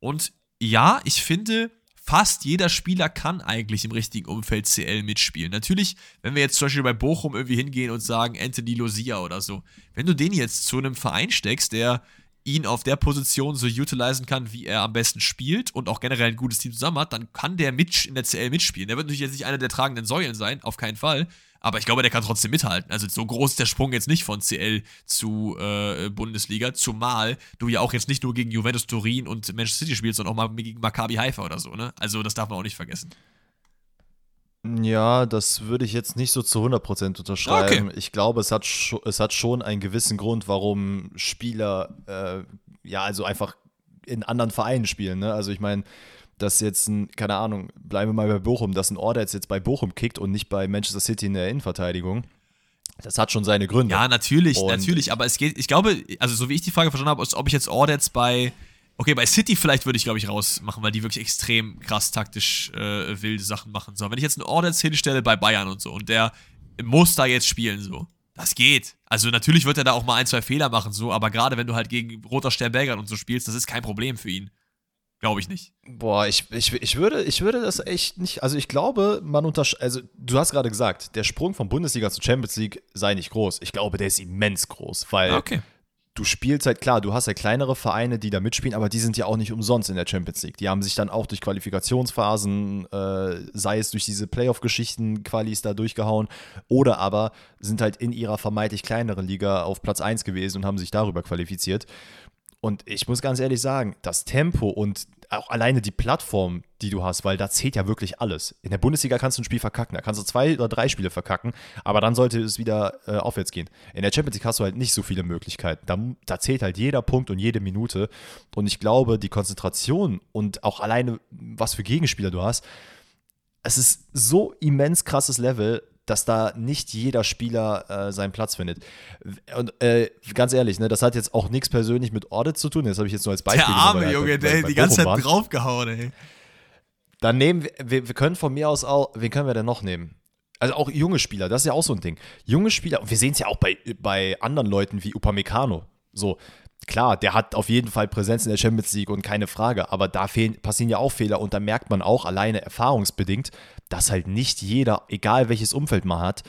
Speaker 2: Und ja, ich finde, fast jeder Spieler kann eigentlich im richtigen Umfeld CL mitspielen. Natürlich, wenn wir jetzt zum Beispiel bei Bochum irgendwie hingehen und sagen Anthony Lucia oder so, wenn du den jetzt zu einem Verein steckst, der ihn auf der Position so utilisieren kann, wie er am besten spielt und auch generell ein gutes Team zusammen hat, dann kann der mit in der CL mitspielen. Der wird natürlich jetzt nicht einer der tragenden Säulen sein, auf keinen Fall. Aber ich glaube, der kann trotzdem mithalten. Also so groß ist der Sprung jetzt nicht von CL zu äh, Bundesliga, zumal du ja auch jetzt nicht nur gegen Juventus Turin und Manchester City spielst, sondern auch mal gegen Maccabi Haifa oder so, ne? Also das darf man auch nicht vergessen.
Speaker 1: Ja, das würde ich jetzt nicht so zu 100% unterschreiben. Ich glaube, es hat, es hat schon einen gewissen Grund, warum Spieler äh, ja, also einfach in anderen Vereinen spielen. Ne? Also ich meine, dass jetzt ein, keine Ahnung, bleiben wir mal bei Bochum, dass ein Order jetzt, bei Bochum kickt und nicht bei Manchester City in der Innenverteidigung. Das hat schon seine Gründe.
Speaker 2: Ja, natürlich,
Speaker 1: Und-
Speaker 2: natürlich, aber es geht, ich glaube, also so wie ich die Frage verstanden habe, ist, ob ich jetzt Ordets bei, okay, bei City vielleicht würde ich, glaube ich, rausmachen, weil die wirklich extrem krass taktisch äh, wilde Sachen machen. So, wenn ich jetzt einen Ordets hinstelle bei Bayern und so und der muss da jetzt spielen, so, das geht. Also natürlich wird er da auch mal ein, zwei Fehler machen, so, aber gerade wenn du halt gegen Roter Stern Belgrad und so spielst, das ist kein Problem für ihn. Glaube ich nicht.
Speaker 1: Boah, ich, ich, ich, würde, ich würde das echt nicht. Also, ich glaube, man untersch. Also, du hast gerade gesagt, der Sprung von Bundesliga zur Champions League sei nicht groß. Ich glaube, der ist immens groß, weil
Speaker 2: Okay.
Speaker 1: du spielst halt, klar, du hast ja kleinere Vereine, die da mitspielen, aber die sind ja auch nicht umsonst in der Champions League. Die haben sich dann auch durch Qualifikationsphasen, äh, sei es durch diese Playoff-Geschichten, Qualis da durchgehauen, oder aber sind halt in ihrer vermeintlich kleineren Liga auf Platz 1 gewesen und haben sich darüber qualifiziert. Und ich muss ganz ehrlich sagen, das Tempo und auch alleine die Plattform, die du hast, weil da zählt ja wirklich alles. In der Bundesliga kannst du ein Spiel verkacken, da kannst du zwei oder drei Spiele verkacken, aber dann sollte es wieder äh, aufwärts gehen. In der Champions League hast du halt nicht so viele Möglichkeiten. Da, da zählt halt jeder Punkt und jede Minute. Und ich glaube, die Konzentration und auch alleine, was für Gegenspieler du hast, es ist so immens krasses Level, dass da nicht jeder Spieler äh, seinen Platz findet. Und äh, ganz ehrlich, ne, das hat jetzt auch nichts persönlich mit Audit zu tun. Das habe ich jetzt nur als Beispiel.
Speaker 2: Der arme
Speaker 1: er
Speaker 2: Junge,
Speaker 1: bei-
Speaker 2: der
Speaker 1: bei
Speaker 2: die ganze Zeit draufgehauen, ey.
Speaker 1: Dann nehmen wir, wir, wir können von mir aus auch, wen können wir denn noch nehmen? Also auch junge Spieler, das ist ja auch so ein Ding. Junge Spieler, wir sehen es ja auch bei, bei anderen Leuten wie Upamecano. So, klar, der hat auf jeden Fall Präsenz in der Champions League und keine Frage, aber da fehlen, passieren ja auch Fehler und da merkt man auch alleine erfahrungsbedingt, dass halt nicht jeder, egal welches Umfeld man hat,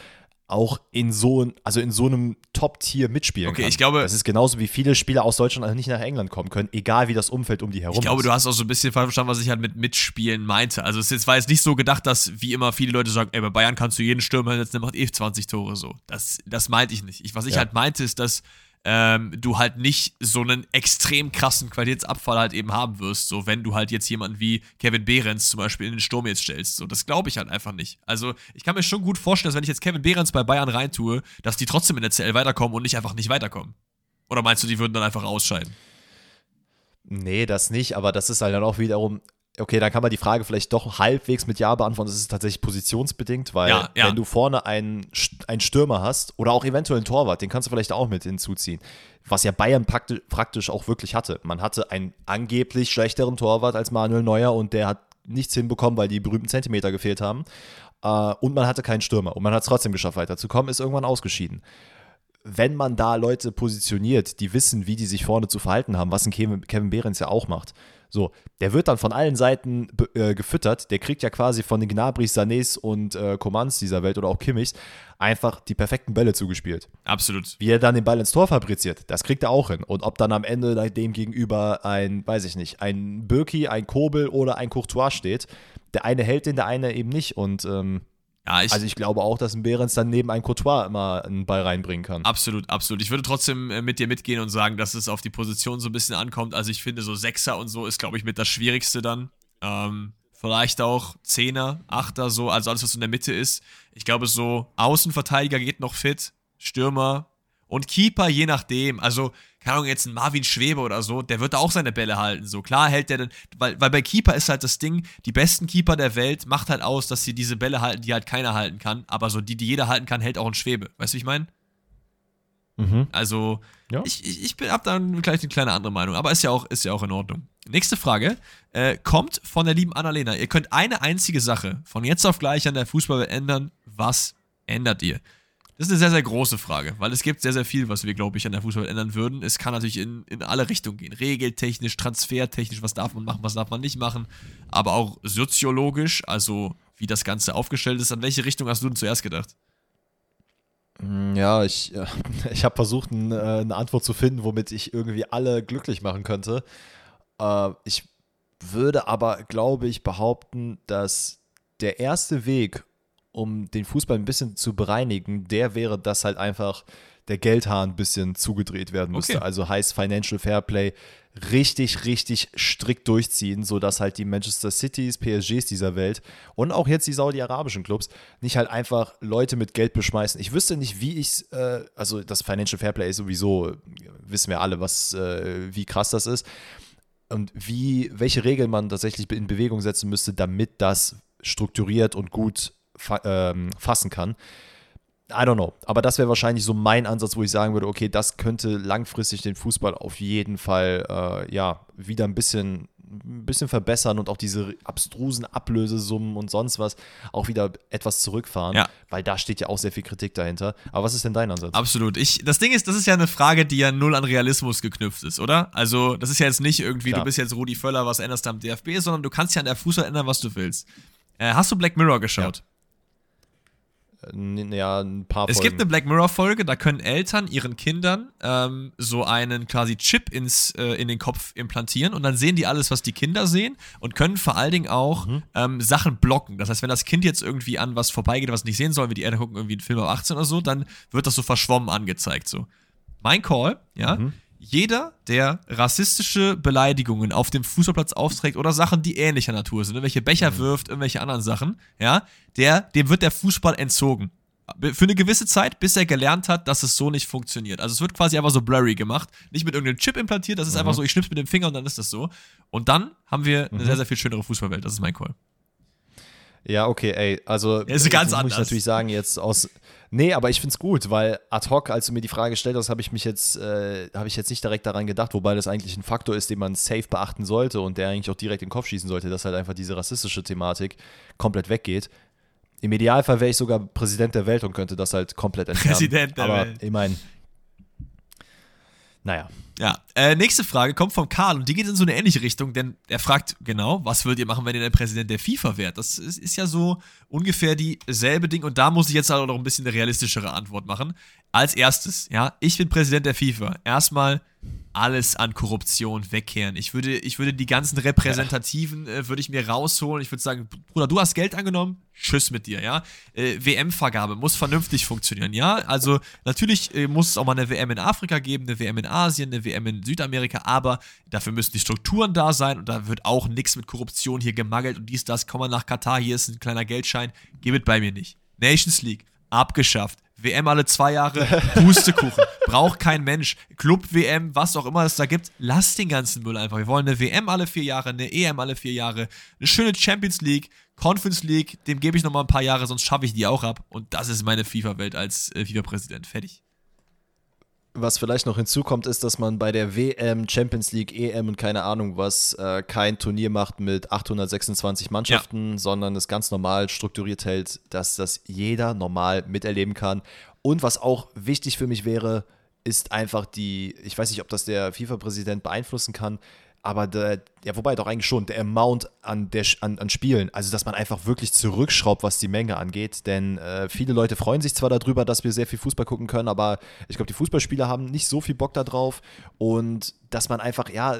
Speaker 1: auch in so, also in so einem Top-Tier mitspielen
Speaker 2: okay,
Speaker 1: kann.
Speaker 2: ich glaube-
Speaker 1: das ist genauso wie viele Spieler aus Deutschland also nicht nach England kommen können, egal wie das Umfeld um die herum
Speaker 2: Ich glaube,
Speaker 1: ist.
Speaker 2: du hast auch so ein bisschen falsch verstanden, was ich halt mit Mitspielen meinte. Also es ist- war jetzt nicht so gedacht, dass wie immer viele Leute sagen, ey, bei Bayern kannst du jeden Stürmer setzen, der macht eh 20 Tore so. Das, das meinte ich nicht. Ich, was ich
Speaker 1: Ja.
Speaker 2: halt meinte, ist, dass ähm, du halt nicht so einen extrem krassen Qualitätsabfall halt eben haben wirst, so wenn du halt jetzt jemanden wie Kevin Behrens zum Beispiel in den Sturm jetzt stellst. So, das glaube ich halt einfach nicht. Also ich kann mir schon gut vorstellen, dass wenn ich jetzt Kevin Behrens bei Bayern reintue, dass die trotzdem in der CL weiterkommen und nicht einfach nicht weiterkommen. Oder meinst du, die würden dann einfach ausscheiden?
Speaker 1: Nee, das nicht, aber das ist halt dann auch wiederum, okay, dann kann man die Frage vielleicht doch halbwegs mit Ja beantworten. Das ist tatsächlich positionsbedingt, weil
Speaker 2: Ja, ja.
Speaker 1: wenn du vorne einen, einen Stürmer hast oder auch eventuell einen Torwart, den kannst du vielleicht auch mit hinzuziehen. Was ja Bayern praktisch, praktisch auch wirklich hatte. Man hatte einen angeblich schlechteren Torwart als Manuel Neuer und der hat nichts hinbekommen, weil die berühmten Zentimeter gefehlt haben. Äh, und man hatte keinen Stürmer und man hat es trotzdem geschafft, weiterzukommen, ist irgendwann ausgeschieden wenn man da Leute positioniert, die wissen, wie die sich vorne zu verhalten haben, was ein Kevin, Kevin Behrens ja auch macht. So, der wird dann von allen Seiten äh, gefüttert. Der kriegt ja quasi von den Gnabrys, Sanés und äh, Commands dieser Welt oder auch Kimmichs einfach die perfekten Bälle zugespielt.
Speaker 2: Absolut.
Speaker 1: Wie er dann den Ball ins Tor fabriziert, das kriegt er auch hin. Und ob dann am Ende dem gegenüber ein, weiß ich nicht, ein Birki, ein Kobel oder ein Courtois steht, der eine hält den, der eine eben nicht. Und ähm,
Speaker 2: Ja, ich,
Speaker 1: also ich glaube auch, dass ein Behrens dann neben ein Courtois immer einen Ball reinbringen kann.
Speaker 2: Absolut, absolut. Ich würde trotzdem äh, mit dir mitgehen und sagen, dass es auf die Position so ein bisschen ankommt. Also ich finde, so Sechser und so ist, glaube ich, mit das Schwierigste dann. Ähm, vielleicht auch Zehner, Achter, so, also alles, was in der Mitte ist. Ich glaube, so Außenverteidiger geht noch fit, Stürmer und Keeper, je nachdem. Also, keine Ahnung, jetzt ein Marvin Schwebe oder so, der wird da auch seine Bälle halten. So, klar hält der dann, weil, weil bei Keeper ist halt das Ding, die besten Keeper der Welt macht halt aus, dass sie diese Bälle halten, die halt keiner halten kann. Aber so die, die jeder halten kann, hält auch ein Schwebe. Weißt du, wie ich meine?
Speaker 1: Mhm.
Speaker 2: Also,
Speaker 1: Ja.
Speaker 2: ich, ich, ich bin, hab da gleich eine kleine andere Meinung, aber ist ja auch, ist ja auch in Ordnung. Nächste Frage äh, kommt von der lieben Annalena. Ihr könnt eine einzige Sache von jetzt auf gleich an der Fußballwelt ändern. Was ändert ihr? Das ist eine sehr, sehr große Frage, weil es gibt sehr, sehr viel, was wir, glaube ich, an der Fußballwelt ändern würden. Es kann natürlich in, in alle Richtungen gehen. Regeltechnisch, transfertechnisch, was darf man machen, was darf man nicht machen. Aber auch soziologisch, also wie das Ganze aufgestellt ist. An welche Richtung hast du denn zuerst gedacht?
Speaker 1: Ja, ich, äh, [laughs] ich habe versucht, äh, eine Antwort zu finden, womit ich irgendwie alle glücklich machen könnte. Äh, ich würde aber, glaube ich, behaupten, dass der erste Weg, um den Fußball ein bisschen zu bereinigen, der wäre, dass halt einfach der Geldhahn ein bisschen zugedreht werden müsste.
Speaker 2: Okay.
Speaker 1: Also heißt Financial Fairplay richtig, richtig strikt durchziehen, sodass halt die Manchester Cities, PSGs dieser Welt und auch jetzt die saudi-arabischen Clubs nicht halt einfach Leute mit Geld beschmeißen. Ich wüsste nicht, wie ich äh, also das Financial Fairplay ist sowieso, wissen wir alle, was, äh, wie krass das ist und wie, welche Regeln man tatsächlich in Bewegung setzen müsste, damit das strukturiert und gut fa ähm, fassen kann. I don't know. Aber das wäre wahrscheinlich so mein Ansatz, wo ich sagen würde, okay, das könnte langfristig den Fußball auf jeden Fall äh, ja, wieder ein bisschen, ein bisschen verbessern und auch diese abstrusen Ablösesummen und sonst was auch wieder etwas zurückfahren.
Speaker 2: Ja.
Speaker 1: Weil da steht ja auch sehr viel Kritik dahinter. Aber was ist denn dein Ansatz?
Speaker 2: Absolut. Ich, das Ding ist, das ist ja eine Frage, die ja null an Realismus geknüpft ist, oder? Also, das ist ja jetzt nicht irgendwie,
Speaker 1: Klar.
Speaker 2: du bist jetzt Rudi Völler, was änderst du am DFB, sondern du kannst ja an der Fußball ändern, was du willst. Äh, hast du Black Mirror geschaut?
Speaker 1: N- Ja, ein paar
Speaker 2: Es
Speaker 1: Folgen.
Speaker 2: gibt eine Black Mirror-Folge, da können Eltern ihren Kindern ähm, so einen quasi Chip ins, äh, in den Kopf implantieren und dann sehen die alles, was die Kinder sehen und können vor allen Dingen auch
Speaker 1: Mhm.
Speaker 2: ähm, Sachen blocken. Das heißt, wenn das Kind jetzt irgendwie an was vorbeigeht, was es nicht sehen soll, wie die Eltern gucken irgendwie einen Film ab 18 oder so, dann wird das so verschwommen angezeigt. So. Mein Call, ja,
Speaker 1: Mhm.
Speaker 2: Jeder, der rassistische Beleidigungen auf dem Fußballplatz aufträgt oder Sachen, die ähnlicher Natur sind, irgendwelche Becher wirft, irgendwelche anderen Sachen, ja, der, dem wird der Fußball entzogen. Für eine gewisse Zeit, bis er gelernt hat, dass es so nicht funktioniert. Also es wird quasi einfach so blurry gemacht, nicht mit irgendeinem Chip implantiert, das ist einfach so, ich schnipp's mit dem Finger und dann ist das so. Und dann haben wir eine sehr, sehr viel schönere Fußballwelt. Das ist mein Call.
Speaker 1: Ja, okay, ey, also
Speaker 2: ist ganz
Speaker 1: muss
Speaker 2: anders.
Speaker 1: ich natürlich sagen jetzt aus Nee, aber ich find's gut, weil ad hoc, als du mir die Frage gestellt hast, habe ich mich jetzt äh, habe ich jetzt nicht direkt daran gedacht, wobei das eigentlich ein Faktor ist, den man safe beachten sollte und der eigentlich auch direkt in den Kopf schießen sollte, dass halt einfach diese rassistische Thematik komplett weggeht. Im Idealfall wäre ich sogar Präsident der Welt und könnte das halt komplett entfernen.
Speaker 2: Präsident der
Speaker 1: aber
Speaker 2: Welt.
Speaker 1: ich meine Naja.
Speaker 2: Ja, äh, nächste Frage kommt von Karl und die geht in so eine ähnliche Richtung, denn er fragt genau, was würdet ihr machen, wenn ihr der Präsident der FIFA wärt? Das ist, ist ja so ungefähr dieselbe Ding und da muss ich jetzt halt auch noch ein bisschen eine realistischere Antwort machen. Als erstes, ja, ich bin Präsident der FIFA. Erstmal alles an Korruption wegkehren. Ich würde, ich würde die ganzen Repräsentativen, äh, würde ich mir rausholen. Ich würde sagen, Bruder, du hast Geld angenommen, tschüss mit dir, ja. Äh, WM-Vergabe muss vernünftig funktionieren, ja. Also natürlich äh, muss es auch mal eine WM in Afrika geben, eine WM in Asien, eine WM in Südamerika, aber dafür müssen die Strukturen da sein und da wird auch nichts mit Korruption hier gemangelt und dies, das, komm mal nach Katar, hier ist ein kleiner Geldschein, gib es bei mir nicht. Nations League, abgeschafft. WM alle zwei Jahre, Pustekuchen. [laughs] Braucht kein Mensch. Club-WM, was auch immer es da gibt, lasst den ganzen Müll einfach. Wir wollen eine WM alle vier Jahre, eine EM alle vier Jahre, eine schöne Champions League, Conference League, dem gebe ich nochmal ein paar Jahre, sonst schaffe ich die auch ab. Und das ist meine FIFA-Welt als äh, FIFA-Präsident. Fertig.
Speaker 1: Was vielleicht noch hinzukommt, ist, dass man bei der WM, Champions League, EM und keine Ahnung was äh, kein Turnier macht mit 826 Mannschaften, ja. sondern es ganz normal strukturiert hält, dass das jeder normal miterleben kann. Und was auch wichtig für mich wäre, ist einfach die, ich weiß nicht, ob das der FIFA-Präsident beeinflussen kann, aber der, ja, wobei doch eigentlich schon, der Amount an, der, an, an Spielen, also dass man einfach wirklich zurückschraubt, was die Menge angeht, denn äh, viele Leute freuen sich zwar darüber, dass wir sehr viel Fußball gucken können, aber ich glaube, die Fußballspieler haben nicht so viel Bock darauf und dass man einfach, ja,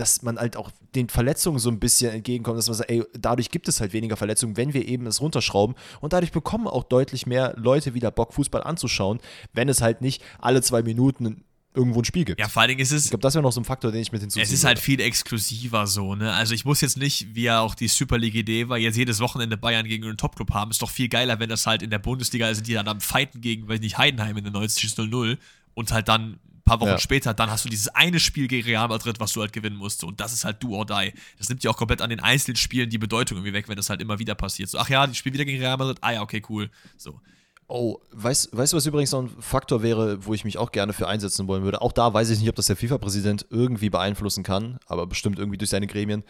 Speaker 1: dass man halt auch den Verletzungen so ein bisschen entgegenkommt, dass man sagt, ey, dadurch gibt es halt weniger Verletzungen, wenn wir eben es runterschrauben. Und dadurch bekommen auch deutlich mehr Leute wieder Bock, Fußball anzuschauen, wenn es halt nicht alle zwei Minuten irgendwo ein Spiel gibt.
Speaker 2: Ja, vor allen Dingen ist es.
Speaker 1: Ich glaube, das wäre noch so ein Faktor, den ich mit hinzuziehe.
Speaker 2: Es ist halt viel exklusiver so, ne? Also ich muss jetzt nicht, wie ja auch die Super League-Idee war, jetzt jedes Wochenende Bayern gegen einen Topclub haben. Ist doch viel geiler, wenn das halt in der Bundesliga sind, die dann am Fighten gegen, weiß nicht, Heidenheim in der 90 0 und halt dann ein paar Wochen ja. später, dann hast du dieses eine Spiel gegen Real Madrid, was du halt gewinnen musst. Und das ist halt do or die. Das nimmt ja auch komplett an den einzelnen Spielen die Bedeutung irgendwie weg, wenn das halt immer wieder passiert. So, ach ja, die spielen wieder gegen Real Madrid. Ah ja, okay, cool. So.
Speaker 1: Oh, weißt, weißt du, was übrigens noch ein Faktor wäre, wo ich mich auch gerne für einsetzen wollen würde? Auch da weiß ich nicht, ob das der FIFA-Präsident irgendwie beeinflussen kann, aber bestimmt irgendwie durch seine Gremien,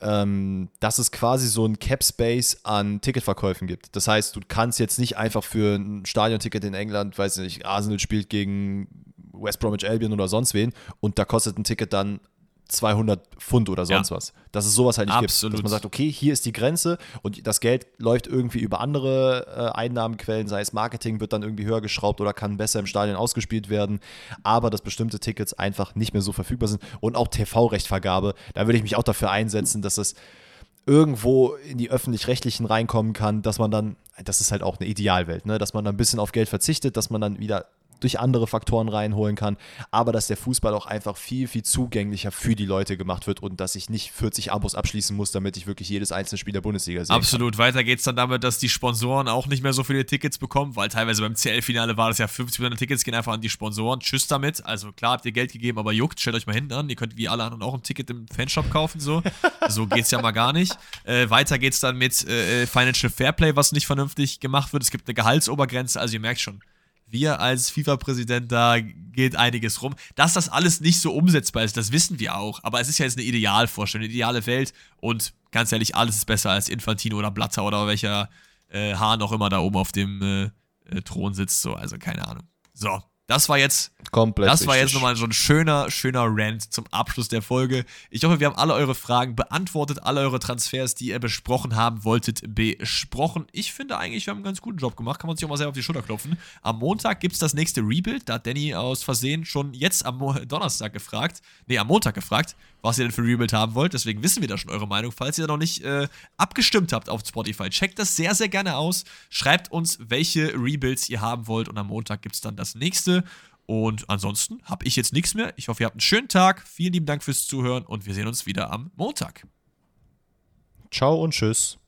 Speaker 1: ähm, dass es quasi so ein Cap-Space an Ticketverkäufen gibt. Das heißt, du kannst jetzt nicht einfach für ein Stadionticket in England, weiß nicht, Arsenal spielt gegen West Bromwich Albion oder sonst wen und da kostet ein Ticket dann 200 Pfund oder sonst ja. was. Dass es sowas halt nicht Absolut. gibt. Dass man sagt, okay, hier ist die Grenze und das Geld läuft irgendwie über andere äh, Einnahmenquellen, sei es Marketing, wird dann irgendwie höher geschraubt oder kann besser im Stadion ausgespielt werden, aber dass bestimmte Tickets einfach nicht mehr so verfügbar sind und auch TV-Rechtvergabe, da würde ich mich auch dafür einsetzen, dass das irgendwo in die öffentlich-rechtlichen reinkommen kann, dass man dann, das ist halt auch eine Idealwelt, ne? dass man dann ein bisschen auf Geld verzichtet, dass man dann wieder durch andere Faktoren reinholen kann, aber dass der Fußball auch einfach viel, viel zugänglicher für die Leute gemacht wird und dass ich nicht 40 Abos abschließen muss, damit ich wirklich jedes einzelne Spiel der Bundesliga sehe.
Speaker 2: Absolut. Kann. Weiter geht es dann damit, dass die Sponsoren auch nicht mehr so viele Tickets bekommen, weil teilweise beim CL-Finale war das ja 50% der Tickets gehen einfach an die Sponsoren. Tschüss damit. Also klar habt ihr Geld gegeben, aber juckt, stellt euch mal hinten an. Ihr könnt wie alle anderen auch ein Ticket im Fanshop kaufen. So, [laughs] so es ja mal gar nicht. Äh, weiter es dann mit äh, Financial Fairplay, was nicht vernünftig gemacht wird. Es gibt eine Gehaltsobergrenze, also ihr merkt schon wir als FIFA-Präsident, da geht einiges rum. Dass das alles nicht so umsetzbar ist, das wissen wir auch. Aber es ist ja jetzt eine Idealvorstellung, eine ideale Welt. Und ganz ehrlich, alles ist besser als Infantino oder Blatter oder welcher äh, Hahn auch immer da oben auf dem äh, äh Thron sitzt. So, also keine Ahnung. So, das war jetzt
Speaker 1: Komplett
Speaker 2: das war jetzt nochmal so ein schöner, schöner Rant zum Abschluss der Folge. Ich hoffe, wir haben alle eure Fragen beantwortet, alle eure Transfers, die ihr besprochen haben wolltet, besprochen. Ich finde eigentlich, wir haben einen ganz guten Job gemacht. Kann man sich auch mal selber auf die Schulter klopfen. Am Montag gibt es das nächste Rebuild. Da hat Danny aus Versehen schon jetzt am Donnerstag gefragt, nee, am Montag gefragt, was ihr denn für Rebuild haben wollt. Deswegen wissen wir da schon eure Meinung. Falls ihr da noch nicht äh, abgestimmt habt auf Spotify, checkt das sehr, sehr gerne aus. Schreibt uns, welche Rebuilds ihr haben wollt. Und am Montag gibt es dann das nächste. Und ansonsten habe ich jetzt nichts mehr. Ich hoffe, ihr habt einen schönen Tag. Vielen lieben Dank fürs Zuhören und wir sehen uns wieder am Montag.
Speaker 1: Ciao und tschüss.